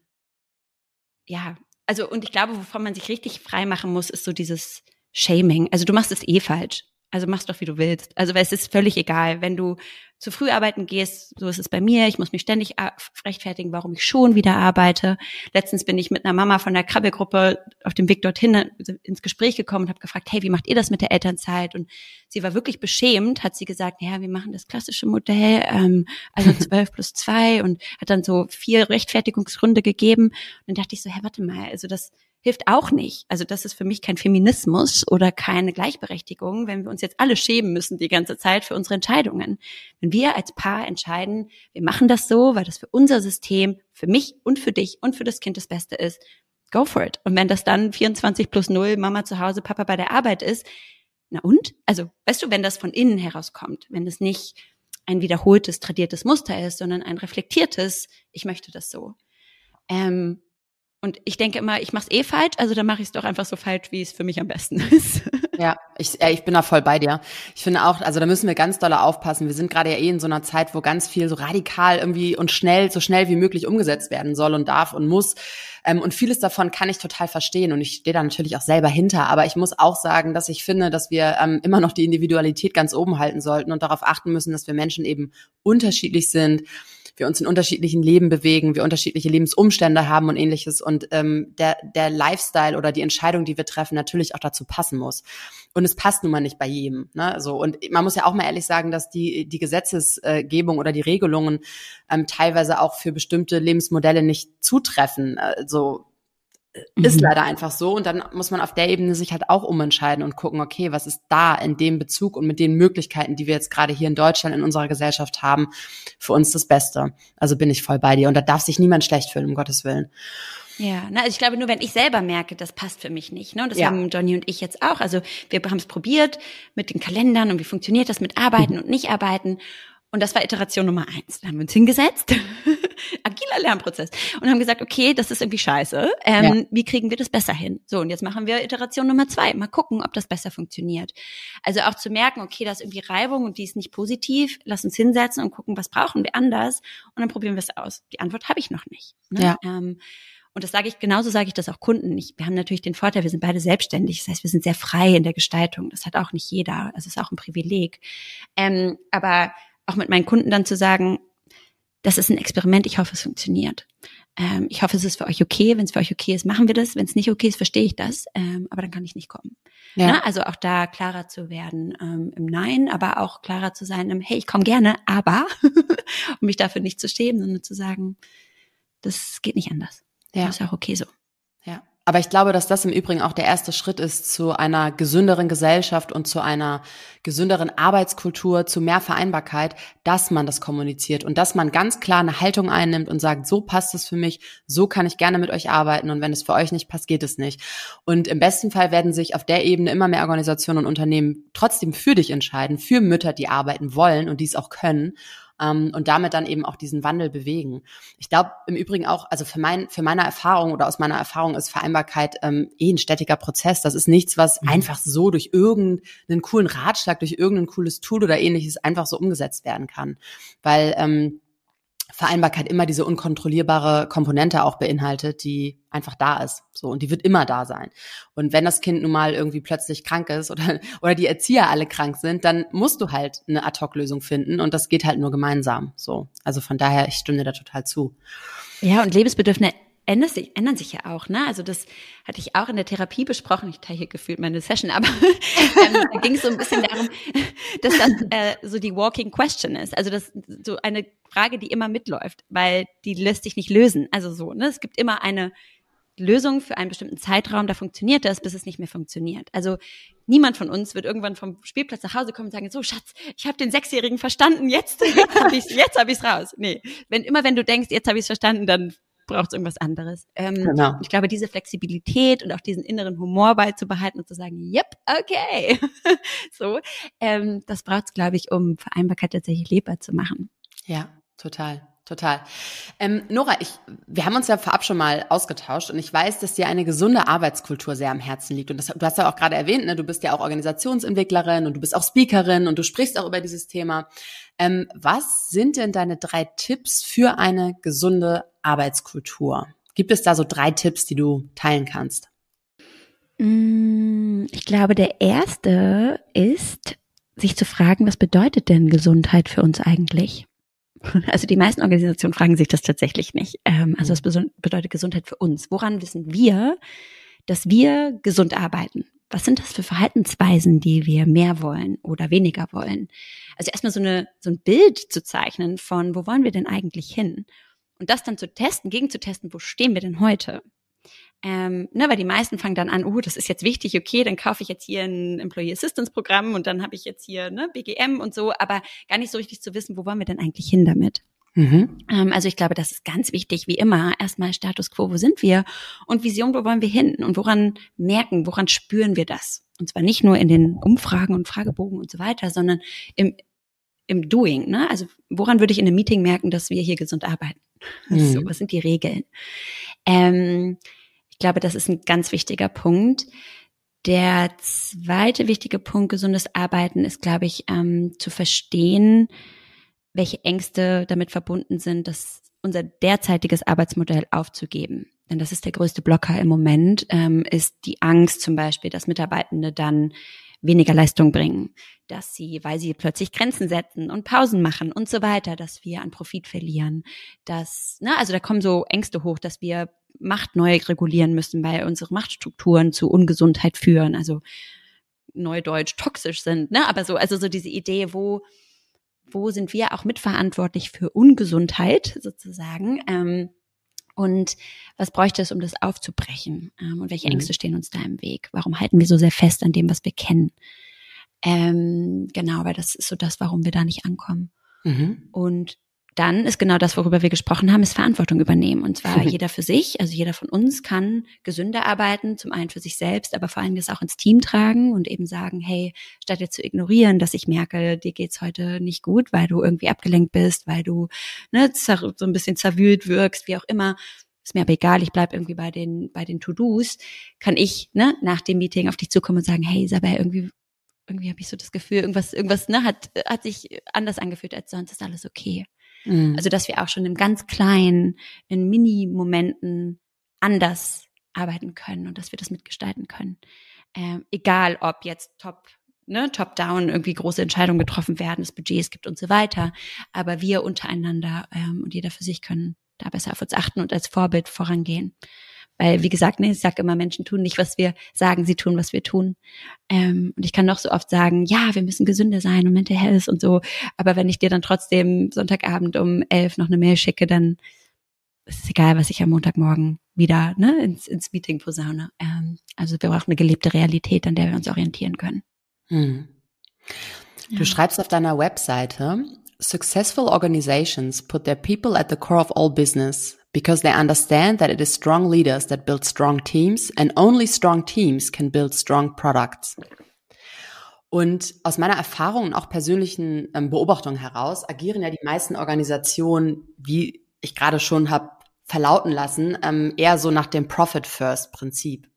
ja, also und ich glaube, wovon man sich richtig frei machen muss, ist so dieses Shaming. Also du machst es eh falsch. Also mach's doch, wie du willst. Also weil es ist völlig egal, wenn du zu früh arbeiten gehst, so ist es bei mir. Ich muss mich ständig äh, rechtfertigen, warum ich schon wieder arbeite. Letztens bin ich mit einer Mama von der Krabbelgruppe auf dem Weg dorthin äh, ins Gespräch gekommen und habe gefragt, hey, wie macht ihr das mit der Elternzeit? Und sie war wirklich beschämt, hat sie gesagt, ja, wir machen das klassische Modell, ähm, also zwölf plus zwei und hat dann so vier Rechtfertigungsgründe gegeben. Und dann dachte ich so, hä, warte mal, also das hilft auch nicht. Also das ist für mich kein Feminismus oder keine Gleichberechtigung, wenn wir uns jetzt alle schämen müssen die ganze Zeit für unsere Entscheidungen. Wenn wir als Paar entscheiden, wir machen das so, weil das für unser System, für mich und für dich und für das Kind das Beste ist, go for it. Und wenn das dann 24 plus 0, Mama zu Hause, Papa bei der Arbeit ist, na und? Also, weißt du, wenn das von innen herauskommt, wenn es nicht ein wiederholtes, tradiertes Muster ist, sondern ein reflektiertes, ich möchte das so. Ähm, und ich denke immer, ich mache es eh falsch, also dann mache ich es doch einfach so falsch, wie es für mich am besten ist. Ja, ich, äh, ich bin da voll bei dir. Ich finde auch, also da müssen wir ganz doll aufpassen. Wir sind gerade ja eh in so einer Zeit, wo ganz viel so radikal irgendwie und schnell, so schnell wie möglich umgesetzt werden soll und darf und muss. Ähm, und vieles davon kann ich total verstehen und ich stehe da natürlich auch selber hinter. Aber ich muss auch sagen, dass ich finde, dass wir ähm, immer noch die Individualität ganz oben halten sollten und darauf achten müssen, dass wir Menschen eben unterschiedlich sind wir uns in unterschiedlichen Leben bewegen, wir unterschiedliche Lebensumstände haben und ähnliches und ähm, der, der Lifestyle oder die Entscheidung, die wir treffen, natürlich auch dazu passen muss. Und es passt nun mal nicht bei jedem. Ne? So, und man muss ja auch mal ehrlich sagen, dass die, die Gesetzesgebung oder die Regelungen ähm, teilweise auch für bestimmte Lebensmodelle nicht zutreffen. Also ist mhm. leider einfach so. Und dann muss man auf der Ebene sich halt auch umentscheiden und gucken, okay, was ist da in dem Bezug und mit den Möglichkeiten, die wir jetzt gerade hier in Deutschland in unserer Gesellschaft haben, für uns das Beste. Also bin ich voll bei dir. Und da darf sich niemand schlecht fühlen, um Gottes Willen. Ja, na, also ich glaube, nur wenn ich selber merke, das passt für mich nicht. Ne? Und das ja. haben Johnny und ich jetzt auch. Also wir haben es probiert mit den Kalendern und wie funktioniert das mit Arbeiten mhm. und Nicht-Arbeiten. Und das war Iteration Nummer eins. Da haben wir uns hingesetzt, agiler Lernprozess, und haben gesagt, okay, das ist irgendwie scheiße. Ähm, ja. Wie kriegen wir das besser hin? So, und jetzt machen wir Iteration Nummer zwei. Mal gucken, ob das besser funktioniert. Also auch zu merken, okay, da ist irgendwie Reibung und die ist nicht positiv. Lass uns hinsetzen und gucken, was brauchen wir anders. Und dann probieren wir es aus. Die Antwort habe ich noch nicht. Ne? Ja. Ähm, und das sage ich, genauso sage ich das auch Kunden. Ich, wir haben natürlich den Vorteil, wir sind beide selbstständig. Das heißt, wir sind sehr frei in der Gestaltung. Das hat auch nicht jeder. Also ist auch ein Privileg. Ähm, aber auch mit meinen Kunden dann zu sagen, das ist ein Experiment, ich hoffe, es funktioniert. Ähm, ich hoffe, es ist für euch okay. Wenn es für euch okay ist, machen wir das. Wenn es nicht okay ist, verstehe ich das. Ähm, aber dann kann ich nicht kommen. Ja. Na, also auch da klarer zu werden ähm, im Nein, aber auch klarer zu sein im Hey, ich komme gerne, aber um mich dafür nicht zu schämen, sondern zu sagen, das geht nicht anders. Ja. Das ist auch okay so. Aber ich glaube, dass das im Übrigen auch der erste Schritt ist zu einer gesünderen Gesellschaft und zu einer gesünderen Arbeitskultur, zu mehr Vereinbarkeit, dass man das kommuniziert und dass man ganz klar eine Haltung einnimmt und sagt, so passt es für mich, so kann ich gerne mit euch arbeiten und wenn es für euch nicht passt, geht es nicht. Und im besten Fall werden sich auf der Ebene immer mehr Organisationen und Unternehmen trotzdem für dich entscheiden, für Mütter, die arbeiten wollen und dies auch können ähm, und damit dann eben auch diesen Wandel bewegen. Ich glaube im Übrigen auch, also für, mein, für meine Erfahrung oder aus meiner Erfahrung ist Vereinbarkeit ähm, eh ein stetiger Prozess. Das ist nichts, was mhm. einfach so durch irgendeinen coolen Ratschlag, durch irgendein cooles Tool oder ähnliches einfach so umgesetzt werden kann. Weil ähm, Vereinbarkeit immer diese unkontrollierbare Komponente auch beinhaltet, die einfach da ist. So, und die wird immer da sein. Und wenn das Kind nun mal irgendwie plötzlich krank ist oder, oder die Erzieher alle krank sind, dann musst du halt eine Ad-Hoc-Lösung finden und das geht halt nur gemeinsam. So. Also von daher, ich stimme dir da total zu. Ja, und Lebensbedürfnisse ändert sich, ändern sich ja auch, ne? Also das hatte ich auch in der Therapie besprochen. Ich teile hier gefühlt meine Session, aber ähm, da ging es so ein bisschen darum, dass das äh, so die Walking Question ist. Also das so eine Frage, die immer mitläuft, weil die lässt sich nicht lösen. Also so, ne? Es gibt immer eine Lösung für einen bestimmten Zeitraum, da funktioniert das, bis es nicht mehr funktioniert. Also niemand von uns wird irgendwann vom Spielplatz nach Hause kommen und sagen, so Schatz, ich habe den Sechsjährigen verstanden, jetzt, jetzt habe ich es hab ich's raus. Nee, wenn immer wenn du denkst, jetzt habe ich es verstanden, dann braucht es irgendwas anderes. Ähm, genau. Ich glaube, diese Flexibilität und auch diesen inneren Humor beizubehalten und zu sagen, yep, okay, so, ähm, das braucht es, glaube ich, um Vereinbarkeit tatsächlich lebbar zu machen. Ja, total. Total. Ähm, Nora, ich, wir haben uns ja vorab schon mal ausgetauscht und ich weiß, dass dir eine gesunde Arbeitskultur sehr am Herzen liegt. Und das, du hast ja auch gerade erwähnt, ne, du bist ja auch Organisationsentwicklerin und du bist auch Speakerin und du sprichst auch über dieses Thema. Ähm, was sind denn deine drei Tipps für eine gesunde Arbeitskultur? Gibt es da so drei Tipps, die du teilen kannst? Mm, ich glaube, der erste ist, sich zu fragen, was bedeutet denn Gesundheit für uns eigentlich? Also die meisten Organisationen fragen sich das tatsächlich nicht. Ähm, also was bedeutet Gesundheit für uns? Woran wissen wir, dass wir gesund arbeiten? Was sind das für Verhaltensweisen, die wir mehr wollen oder weniger wollen? Also erstmal so, eine, so ein Bild zu zeichnen von, wo wollen wir denn eigentlich hin? Und das dann zu testen, gegenzutesten, wo stehen wir denn heute? Ähm, ne, weil die meisten fangen dann an, oh, das ist jetzt wichtig, okay, dann kaufe ich jetzt hier ein Employee Assistance Programm und dann habe ich jetzt hier ne, BGM und so, aber gar nicht so richtig zu wissen, wo wollen wir denn eigentlich hin damit? Mhm. Ähm, also ich glaube, das ist ganz wichtig, wie immer. Erstmal Status quo, wo sind wir? Und Vision, wo wollen wir hin? Und woran merken, woran spüren wir das? Und zwar nicht nur in den Umfragen und Fragebogen und so weiter, sondern im, im Doing. Ne? Also woran würde ich in einem Meeting merken, dass wir hier gesund arbeiten? Mhm. So, was sind die Regeln? Ähm, ich glaube, das ist ein ganz wichtiger Punkt. Der zweite wichtige Punkt, gesundes Arbeiten, ist, glaube ich, ähm, zu verstehen, welche Ängste damit verbunden sind, das unser derzeitiges Arbeitsmodell aufzugeben. Denn das ist der größte Blocker im Moment, ähm, ist die Angst zum Beispiel, dass Mitarbeitende dann weniger Leistung bringen, dass sie, weil sie plötzlich Grenzen setzen und Pausen machen und so weiter, dass wir an Profit verlieren, dass, ne, also da kommen so Ängste hoch, dass wir Macht neu regulieren müssen, weil unsere Machtstrukturen zu Ungesundheit führen, also neudeutsch toxisch sind, ne? Aber so, also so diese Idee, wo, wo sind wir auch mitverantwortlich für Ungesundheit sozusagen? Ähm, und was bräuchte es, um das aufzubrechen? Ähm, und welche mhm. Ängste stehen uns da im Weg? Warum halten wir so sehr fest an dem, was wir kennen? Ähm, genau, weil das ist so das, warum wir da nicht ankommen. Mhm. Und dann ist genau das, worüber wir gesprochen haben, ist Verantwortung übernehmen. Und zwar jeder für sich, also jeder von uns kann gesünder arbeiten, zum einen für sich selbst, aber vor allem das auch ins Team tragen und eben sagen, hey, statt jetzt zu ignorieren, dass ich merke, dir geht's heute nicht gut, weil du irgendwie abgelenkt bist, weil du ne, so ein bisschen zerwühlt wirkst, wie auch immer, ist mir aber egal, ich bleib irgendwie bei den, bei den To-Dos, kann ich ne, nach dem Meeting auf dich zukommen und sagen, hey Isabel, irgendwie irgendwie habe ich so das Gefühl, irgendwas, irgendwas ne, hat, hat sich anders angefühlt als sonst, ist alles okay. Mhm. Also, dass wir auch schon im ganz kleinen, in Mini-Momenten anders arbeiten können und dass wir das mitgestalten können. Ähm, egal, ob jetzt top, ne, top-down irgendwie große Entscheidungen getroffen werden, es Budgets gibt und so weiter. Aber wir untereinander ähm, und jeder für sich können da besser auf uns achten und als Vorbild vorangehen. Weil, wie gesagt, ne, ich sage immer, Menschen tun nicht, was wir sagen, sie tun, was wir tun. Ähm, und ich kann noch so oft sagen, ja, wir müssen gesünder sein und Mental Health und so. Aber wenn ich dir dann trotzdem Sonntagabend um elf noch eine Mail schicke, dann ist es egal, was ich am Montagmorgen wieder ne, ins, ins Meeting posaune. Ähm, also wir brauchen eine gelebte Realität, an der wir uns orientieren können. Hm. Du ja. schreibst auf deiner Webseite, Successful organizations put their people at the core of all business because they understand that it is strong leaders that build strong teams and only strong teams can build strong products. Und aus meiner Erfahrung und auch persönlichen ähm, Beobachtung heraus agieren ja die meisten Organisationen, wie ich gerade schon habe verlauten lassen, ähm, eher so nach dem Profit First Prinzip.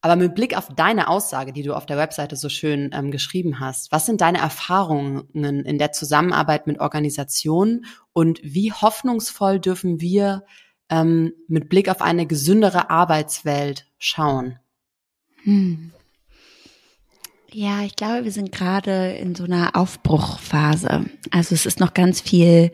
Aber mit Blick auf deine Aussage, die du auf der Webseite so schön ähm, geschrieben hast, was sind deine Erfahrungen in der Zusammenarbeit mit Organisationen und wie hoffnungsvoll dürfen wir ähm, mit Blick auf eine gesündere Arbeitswelt schauen? Hm. Ja, ich glaube, wir sind gerade in so einer Aufbruchphase. Also es ist noch ganz viel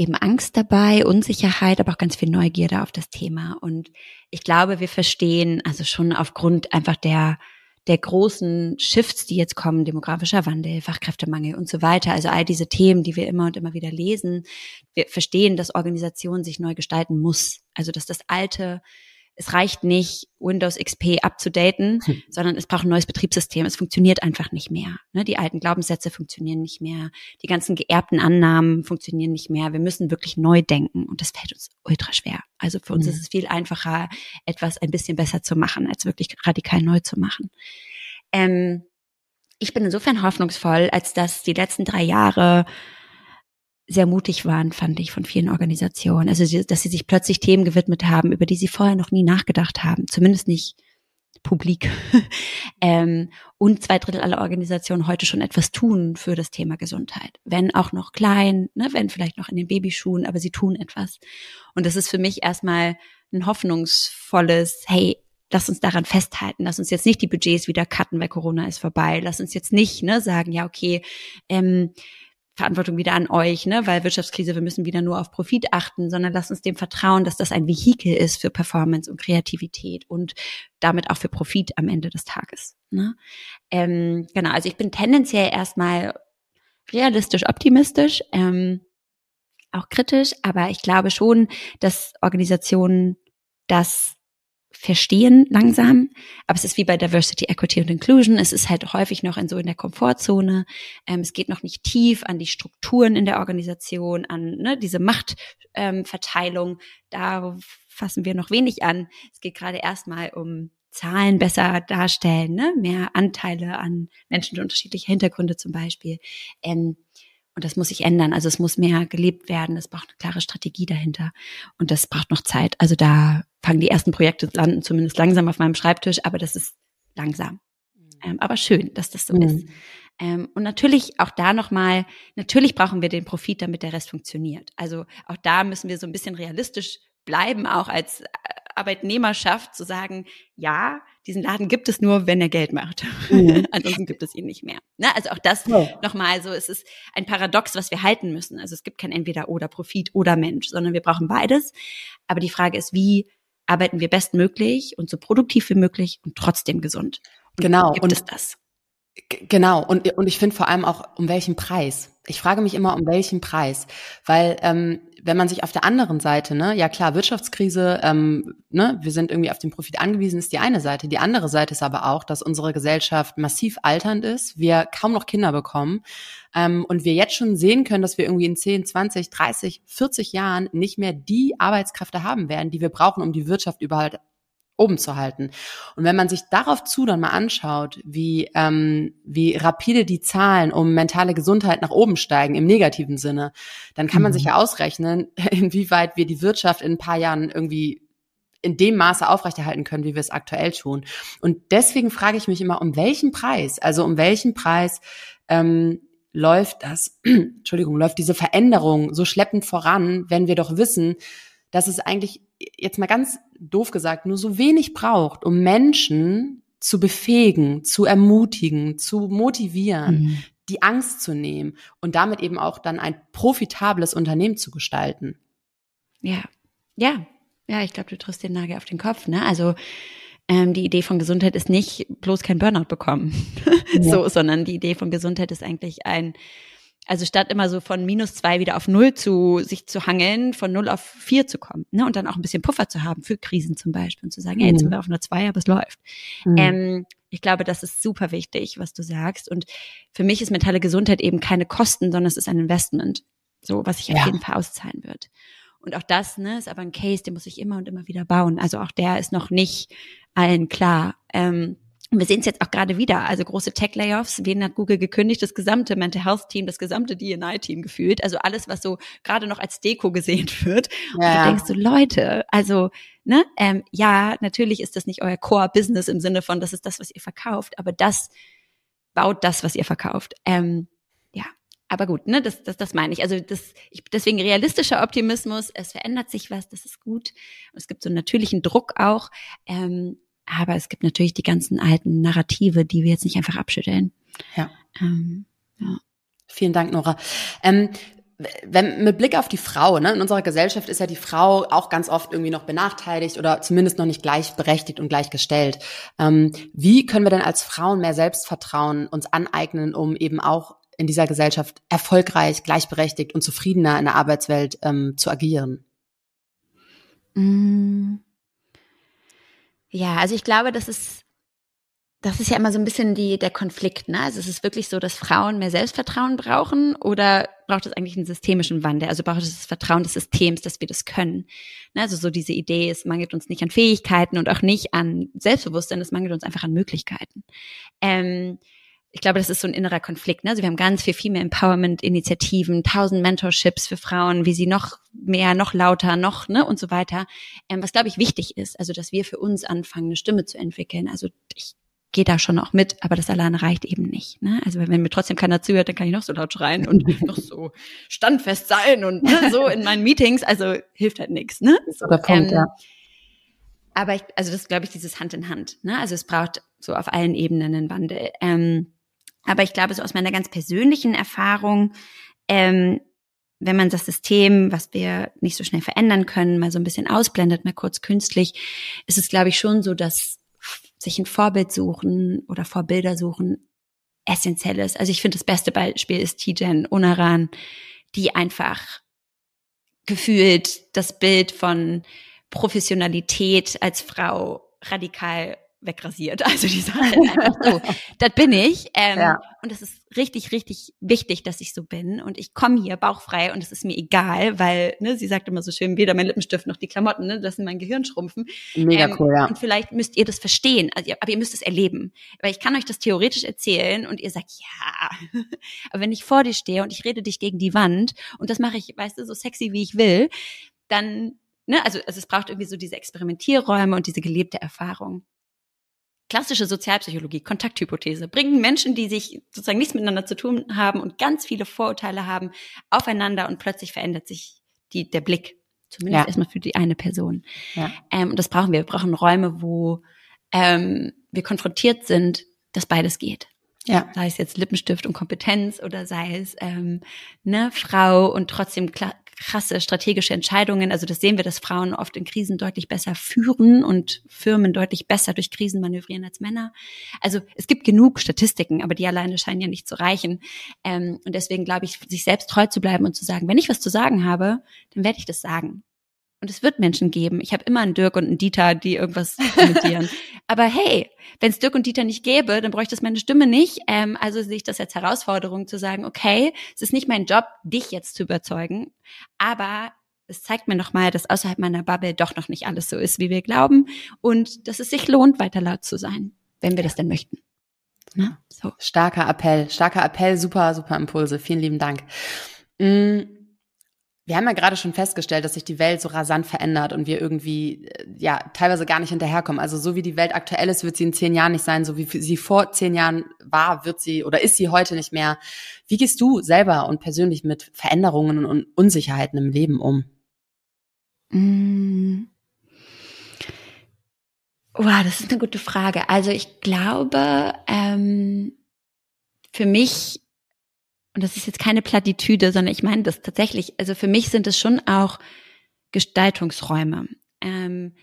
eben Angst dabei, Unsicherheit, aber auch ganz viel Neugierde auf das Thema. Und ich glaube, wir verstehen, also schon aufgrund einfach der, der großen Shifts, die jetzt kommen, demografischer Wandel, Fachkräftemangel und so weiter, also all diese Themen, die wir immer und immer wieder lesen, wir verstehen, dass Organisation sich neu gestalten muss. Also, dass das alte es reicht nicht, Windows XP abzudaten, hm. sondern es braucht ein neues Betriebssystem. Es funktioniert einfach nicht mehr. Ne? Die alten Glaubenssätze funktionieren nicht mehr. Die ganzen geerbten Annahmen funktionieren nicht mehr. Wir müssen wirklich neu denken und das fällt uns ultra schwer. Also für uns mhm. ist es viel einfacher, etwas ein bisschen besser zu machen, als wirklich radikal neu zu machen. Ähm, ich bin insofern hoffnungsvoll, als dass die letzten drei Jahre sehr mutig waren, fand ich, von vielen Organisationen. Also, dass sie sich plötzlich Themen gewidmet haben, über die sie vorher noch nie nachgedacht haben, zumindest nicht publik. ähm, und zwei Drittel aller Organisationen heute schon etwas tun für das Thema Gesundheit. Wenn auch noch klein, ne, wenn vielleicht noch in den Babyschuhen, aber sie tun etwas. Und das ist für mich erstmal ein hoffnungsvolles, hey, lass uns daran festhalten, lass uns jetzt nicht die Budgets wieder cutten, weil Corona ist vorbei, lass uns jetzt nicht ne, sagen, ja, okay, ähm, Verantwortung wieder an euch, ne, weil Wirtschaftskrise, wir müssen wieder nur auf Profit achten, sondern lasst uns dem vertrauen, dass das ein Vehikel ist für Performance und Kreativität und damit auch für Profit am Ende des Tages. Ne? Ähm, genau, also ich bin tendenziell erstmal realistisch optimistisch, ähm, auch kritisch, aber ich glaube schon, dass Organisationen das verstehen langsam. Aber es ist wie bei Diversity, Equity und Inclusion. Es ist halt häufig noch in so in der Komfortzone. Ähm, es geht noch nicht tief an die Strukturen in der Organisation, an ne, diese Machtverteilung. Ähm, da fassen wir noch wenig an. Es geht gerade erstmal um Zahlen besser darstellen, ne? mehr Anteile an Menschen mit unterschiedlicher Hintergründe zum Beispiel. Ähm, und das muss sich ändern. Also es muss mehr gelebt werden. Es braucht eine klare Strategie dahinter. Und das braucht noch Zeit. Also da fangen die ersten Projekte landen zumindest langsam auf meinem Schreibtisch, aber das ist langsam. Mhm. Ähm, aber schön, dass das so mhm. ist. Ähm, und natürlich auch da nochmal, natürlich brauchen wir den Profit, damit der Rest funktioniert. Also auch da müssen wir so ein bisschen realistisch bleiben, auch als äh, Arbeitnehmerschaft zu sagen, ja, diesen Laden gibt es nur, wenn er Geld macht. Mhm. Ansonsten gibt es ihn nicht mehr. Ne? Also auch das ja. nochmal so, es ist ein Paradox, was wir halten müssen. Also es gibt kein entweder oder Profit oder Mensch, sondern wir brauchen beides. Aber die Frage ist, wie arbeiten wir bestmöglich und so produktiv wie möglich und trotzdem gesund? Und genau. Gibt und es das? Genau, und, und ich finde vor allem auch, um welchen Preis. Ich frage mich immer, um welchen Preis. Weil ähm, wenn man sich auf der anderen Seite, ne, ja klar, Wirtschaftskrise, ähm, ne, wir sind irgendwie auf den Profit angewiesen, ist die eine Seite. Die andere Seite ist aber auch, dass unsere Gesellschaft massiv alternd ist, wir kaum noch Kinder bekommen ähm, und wir jetzt schon sehen können, dass wir irgendwie in 10, 20, 30, 40 Jahren nicht mehr die Arbeitskräfte haben werden, die wir brauchen, um die Wirtschaft überhaupt oben zu halten. Und wenn man sich darauf zu dann mal anschaut, wie, ähm, wie rapide die Zahlen um mentale Gesundheit nach oben steigen, im negativen Sinne, dann kann man sich mhm. ja ausrechnen, inwieweit wir die Wirtschaft in ein paar Jahren irgendwie in dem Maße aufrechterhalten können, wie wir es aktuell tun. Und deswegen frage ich mich immer, um welchen Preis, also um welchen Preis ähm, läuft das, Entschuldigung, läuft diese Veränderung so schleppend voran, wenn wir doch wissen, dass es eigentlich jetzt mal ganz doof gesagt nur so wenig braucht, um Menschen zu befähigen, zu ermutigen, zu motivieren, mhm. die Angst zu nehmen und damit eben auch dann ein profitables Unternehmen zu gestalten. Ja, ja, ja, ich glaube, du triffst den Nagel auf den Kopf. Ne? Also ähm, die Idee von Gesundheit ist nicht bloß kein Burnout bekommen, ja. so, sondern die Idee von Gesundheit ist eigentlich ein also statt immer so von minus zwei wieder auf null zu sich zu hangeln, von null auf vier zu kommen, ne? Und dann auch ein bisschen Puffer zu haben für Krisen zum Beispiel und zu sagen, mhm. hey, jetzt sind wir auf nur zwei, aber es läuft. Mhm. Ähm, ich glaube, das ist super wichtig, was du sagst. Und für mich ist mentale Gesundheit eben keine Kosten, sondern es ist ein Investment. So, was sich ja. auf jeden Fall auszahlen wird. Und auch das, ne, ist aber ein Case, den muss ich immer und immer wieder bauen. Also auch der ist noch nicht allen klar. Ähm, wir sehen es jetzt auch gerade wieder, also große Tech-Layoffs. Wen hat Google gekündigt? Das gesamte Mental Health-Team, das gesamte D&I-Team gefühlt. Also alles, was so gerade noch als Deko gesehen wird. Und ja. du denkst so, Leute, also, ne, ähm, ja, natürlich ist das nicht euer Core-Business im Sinne von, das ist das, was ihr verkauft, aber das baut das, was ihr verkauft. Ähm, ja, aber gut, ne, das, das, das meine ich. Also das, ich, deswegen realistischer Optimismus, es verändert sich was, das ist gut. Es gibt so einen natürlichen Druck auch. Ähm, aber es gibt natürlich die ganzen alten Narrative, die wir jetzt nicht einfach abschütteln. Ja. Ähm, ja. Vielen Dank, Nora. Ähm, wenn, mit Blick auf die Frau, ne, in unserer Gesellschaft ist ja die Frau auch ganz oft irgendwie noch benachteiligt oder zumindest noch nicht gleichberechtigt und gleichgestellt. Ähm, wie können wir denn als Frauen mehr Selbstvertrauen uns aneignen, um eben auch in dieser Gesellschaft erfolgreich, gleichberechtigt und zufriedener in der Arbeitswelt ähm, zu agieren? Mm. Ja, also ich glaube, das ist, das ist ja immer so ein bisschen die, der Konflikt, ne? Also es ist wirklich so, dass Frauen mehr Selbstvertrauen brauchen oder braucht es eigentlich einen systemischen Wandel? Also braucht es das Vertrauen des Systems, dass wir das können? Ne? Also so diese Idee, es mangelt uns nicht an Fähigkeiten und auch nicht an Selbstbewusstsein, es mangelt uns einfach an Möglichkeiten. Ähm, ich glaube, das ist so ein innerer Konflikt. Ne? Also wir haben ganz viel Female Empowerment-Initiativen, tausend Mentorships für Frauen, wie sie noch mehr, noch lauter, noch ne und so weiter. Ähm, was glaube ich wichtig ist, also dass wir für uns anfangen, eine Stimme zu entwickeln. Also ich gehe da schon auch mit, aber das alleine reicht eben nicht. Ne? Also wenn mir trotzdem keiner zuhört, dann kann ich noch so laut schreien und noch so standfest sein und ne, so in meinen Meetings. Also hilft halt nichts. Ne? So, Punkt, ähm, ja. Aber ich, also das glaube ich dieses Hand in Hand. Ne? Also es braucht so auf allen Ebenen einen Wandel. Ähm, aber ich glaube, so aus meiner ganz persönlichen Erfahrung, ähm, wenn man das System, was wir nicht so schnell verändern können, mal so ein bisschen ausblendet, mal kurz künstlich, ist es, glaube ich, schon so, dass sich ein Vorbild suchen oder Vorbilder suchen essentiell ist. Also ich finde, das beste Beispiel ist Tijen Unaran, die einfach gefühlt das Bild von Professionalität als Frau radikal wegrasiert. Also die sagen einfach so, das bin ich. Ähm, ja. Und es ist richtig, richtig wichtig, dass ich so bin. Und ich komme hier bauchfrei und es ist mir egal, weil, ne, sie sagt immer so schön, weder mein Lippenstift noch die Klamotten, ne, lassen mein Gehirn schrumpfen. Mega ähm, cool, ja. Und vielleicht müsst ihr das verstehen, also, aber ihr müsst es erleben. Weil ich kann euch das theoretisch erzählen und ihr sagt, ja. aber wenn ich vor dir stehe und ich rede dich gegen die Wand und das mache ich, weißt du, so sexy wie ich will, dann Ne, also, also es braucht irgendwie so diese Experimentierräume und diese gelebte Erfahrung klassische Sozialpsychologie, Kontakthypothese, bringen Menschen, die sich sozusagen nichts miteinander zu tun haben und ganz viele Vorurteile haben, aufeinander und plötzlich verändert sich die, der Blick. Zumindest ja. erstmal für die eine Person. Ja. Ähm, und das brauchen wir. Wir brauchen Räume, wo ähm, wir konfrontiert sind, dass beides geht. Ja. Sei es jetzt Lippenstift und Kompetenz oder sei es ähm, ne, Frau und trotzdem krasse strategische Entscheidungen. Also das sehen wir, dass Frauen oft in Krisen deutlich besser führen und Firmen deutlich besser durch Krisen manövrieren als Männer. Also es gibt genug Statistiken, aber die alleine scheinen ja nicht zu reichen. Ähm, und deswegen glaube ich, sich selbst treu zu bleiben und zu sagen, wenn ich was zu sagen habe, dann werde ich das sagen. Und es wird Menschen geben. Ich habe immer einen Dirk und einen Dieter, die irgendwas kommentieren. Aber hey, wenn es Dirk und Dieter nicht gäbe, dann bräuchte es meine Stimme nicht. Ähm, also sehe ich das als Herausforderung zu sagen, okay, es ist nicht mein Job, dich jetzt zu überzeugen, aber es zeigt mir nochmal, dass außerhalb meiner Bubble doch noch nicht alles so ist, wie wir glauben und dass es sich lohnt, weiter laut zu sein, wenn wir das denn möchten. Na, so. Starker Appell, starker Appell, super, super Impulse. Vielen lieben Dank. Mm wir haben ja gerade schon festgestellt, dass sich die Welt so rasant verändert und wir irgendwie äh, ja teilweise gar nicht hinterherkommen. Also so wie die Welt aktuell ist, wird sie in zehn Jahren nicht sein. So wie sie vor zehn Jahren war, wird sie oder ist sie heute nicht mehr. Wie gehst du selber und persönlich mit Veränderungen und Unsicherheiten im Leben um? Wow, das ist eine gute Frage. Also ich glaube, ähm, für mich und das ist jetzt keine Plattitüde, sondern ich meine das tatsächlich, also für mich sind es schon auch Gestaltungsräume. Ähm,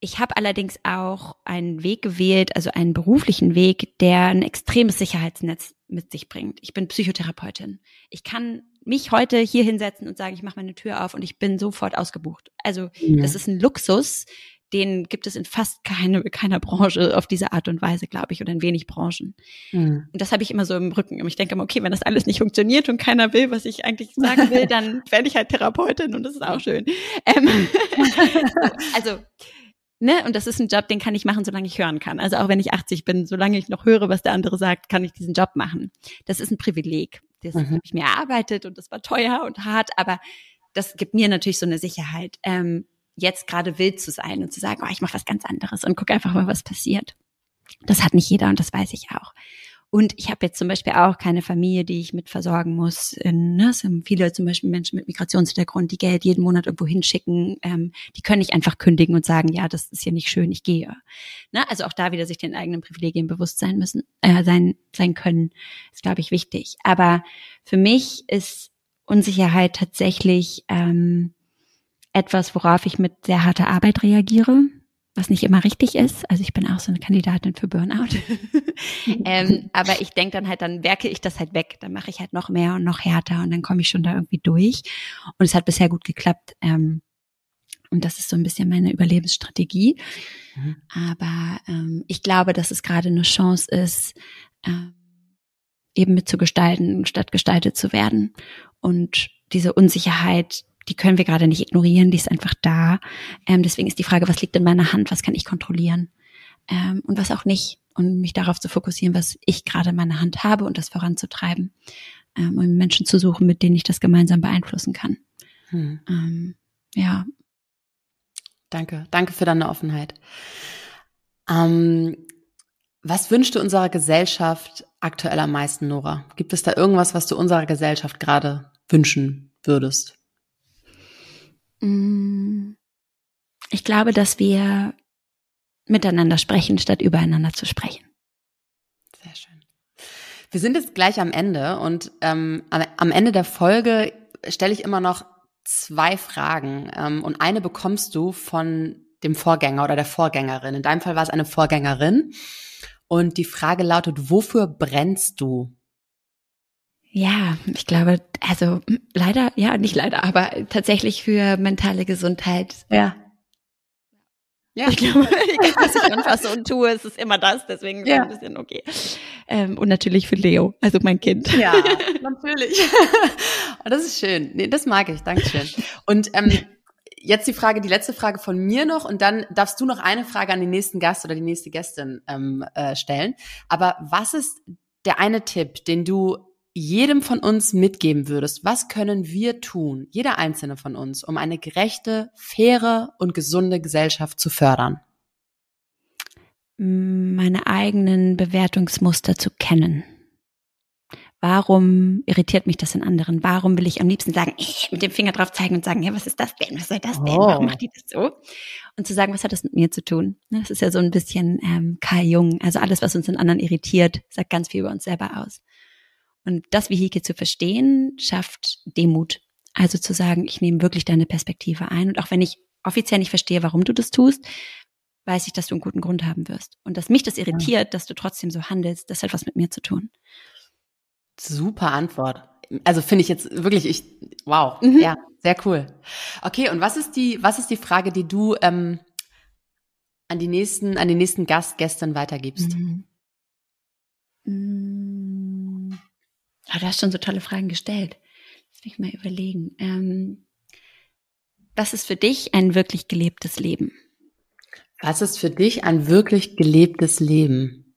ich habe allerdings auch einen Weg gewählt, also einen beruflichen Weg, der ein extremes Sicherheitsnetz mit sich bringt. Ich bin Psychotherapeutin. Ich kann mich heute hier hinsetzen und sagen, ich mache meine Tür auf und ich bin sofort ausgebucht. Also ja. das ist ein Luxus, den gibt es in fast keine, keiner Branche auf diese Art und Weise, glaube ich, oder in wenig Branchen. Mhm. Und das habe ich immer so im Rücken. Und ich denke immer, okay, wenn das alles nicht funktioniert und keiner will, was ich eigentlich sagen will, dann werde ich halt Therapeutin und das ist auch schön. Ähm, also, ne, und das ist ein Job, den kann ich machen, solange ich hören kann. Also auch wenn ich 80 bin, solange ich noch höre, was der andere sagt, kann ich diesen Job machen. Das ist ein Privileg. Das mhm. habe ich mir erarbeitet und das war teuer und hart, aber das gibt mir natürlich so eine Sicherheit. Ähm, jetzt gerade wild zu sein und zu sagen, oh, ich mache was ganz anderes und guck einfach mal, was passiert. Das hat nicht jeder und das weiß ich auch. Und ich habe jetzt zum Beispiel auch keine Familie, die ich mit versorgen muss. In, ne, es sind viele zum Beispiel Menschen mit Migrationshintergrund, die Geld jeden Monat irgendwo hinschicken. Ähm, die können nicht einfach kündigen und sagen, ja, das ist ja nicht schön, ich gehe. Ne? Also auch da wieder sich den eigenen Privilegien bewusst sein müssen, äh, sein, sein können, ist, glaube ich, wichtig. Aber für mich ist Unsicherheit tatsächlich ähm, etwas, worauf ich mit sehr harter Arbeit reagiere, was nicht immer richtig ist. Also ich bin auch so eine Kandidatin für Burnout. ähm, aber ich denke dann halt, dann werke ich das halt weg. Dann mache ich halt noch mehr und noch härter und dann komme ich schon da irgendwie durch. Und es hat bisher gut geklappt. Ähm, und das ist so ein bisschen meine Überlebensstrategie. Mhm. Aber ähm, ich glaube, dass es gerade eine Chance ist, ähm, eben mitzugestalten, statt gestaltet zu werden. Und diese Unsicherheit, die können wir gerade nicht ignorieren, die ist einfach da. Ähm, deswegen ist die Frage, was liegt in meiner Hand, was kann ich kontrollieren ähm, und was auch nicht. Und mich darauf zu fokussieren, was ich gerade in meiner Hand habe und das voranzutreiben. Ähm, und Menschen zu suchen, mit denen ich das gemeinsam beeinflussen kann. Hm. Ähm, ja. Danke, danke für deine Offenheit. Ähm, was wünschst du unserer Gesellschaft aktuell am meisten, Nora? Gibt es da irgendwas, was du unserer Gesellschaft gerade wünschen würdest? Mm. Ich glaube, dass wir miteinander sprechen, statt übereinander zu sprechen. Sehr schön. Wir sind jetzt gleich am Ende und ähm, am Ende der Folge stelle ich immer noch zwei Fragen ähm, und eine bekommst du von dem Vorgänger oder der Vorgängerin. In deinem Fall war es eine Vorgängerin und die Frage lautet, wofür brennst du? Ja, ich glaube, also leider, ja, nicht leider, aber tatsächlich für mentale Gesundheit. Ja. Ja. Ich glaube, egal, was ich anfasse und tue, es ist immer das, deswegen ja. ein bisschen okay. Ähm, und natürlich für Leo, also mein Kind. Ja, natürlich. und das ist schön. Nee, das mag ich, Dankeschön. Und ähm, jetzt die Frage, die letzte Frage von mir noch und dann darfst du noch eine Frage an den nächsten Gast oder die nächste Gästin ähm, äh, stellen. Aber was ist der eine Tipp, den du jedem von uns mitgeben würdest, was können wir tun, jeder einzelne von uns, um eine gerechte, faire und gesunde Gesellschaft zu fördern? Meine eigenen Bewertungsmuster zu kennen. Warum irritiert mich das in anderen? Warum will ich am liebsten sagen, ich mit dem Finger drauf zeigen und sagen, ja, was ist das denn? Was soll das denn? Oh. Warum macht die das so? Und zu sagen, was hat das mit mir zu tun? Ne, das ist ja so ein bisschen ähm, Karl Jung. Also alles, was uns in anderen irritiert, sagt ganz viel über uns selber aus. Und das Vehikel zu verstehen, schafft Demut. Also zu sagen, ich nehme wirklich deine Perspektive ein. Und auch wenn ich offiziell nicht verstehe, warum du das tust, weiß ich, dass du einen guten Grund haben wirst. Und dass mich das irritiert, dass du trotzdem so handelst, das hat was mit mir zu tun. Super Antwort. Also finde ich jetzt wirklich, ich, wow, mhm. ja, sehr cool. Okay, und was ist die, was ist die Frage, die du ähm, an die nächsten, an den nächsten Gast gestern weitergibst? Mhm. Mhm. Oh, du hast schon so tolle Fragen gestellt. Lass mich mal überlegen. Ähm, was ist für dich ein wirklich gelebtes Leben? Was ist für dich ein wirklich gelebtes Leben?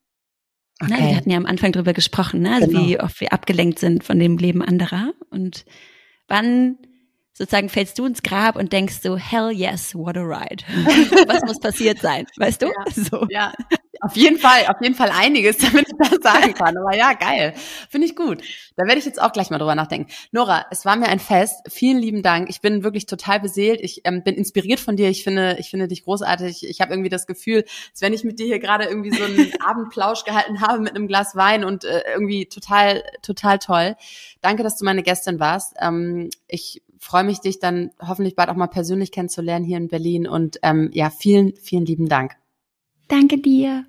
Okay. Na, wir hatten ja am Anfang drüber gesprochen, ne? also genau. wie oft wir abgelenkt sind von dem Leben anderer und wann sozusagen fällst du ins Grab und denkst so, hell yes, what a ride. Was muss passiert sein, weißt du? Ja, so. ja. Auf jeden Fall, auf jeden Fall einiges, damit ich das sagen kann. Aber ja, geil. Finde ich gut. Da werde ich jetzt auch gleich mal drüber nachdenken. Nora, es war mir ein Fest. Vielen lieben Dank. Ich bin wirklich total beseelt. Ich ähm, bin inspiriert von dir. Ich finde, ich finde dich großartig. Ich habe irgendwie das Gefühl, als wenn ich mit dir hier gerade irgendwie so einen Abendplausch gehalten habe mit einem Glas Wein und äh, irgendwie total, total toll. Danke, dass du meine Gästin warst. Ähm, ich freue mich, dich dann hoffentlich bald auch mal persönlich kennenzulernen hier in Berlin. Und ähm, ja, vielen, vielen lieben Dank. Danke dir.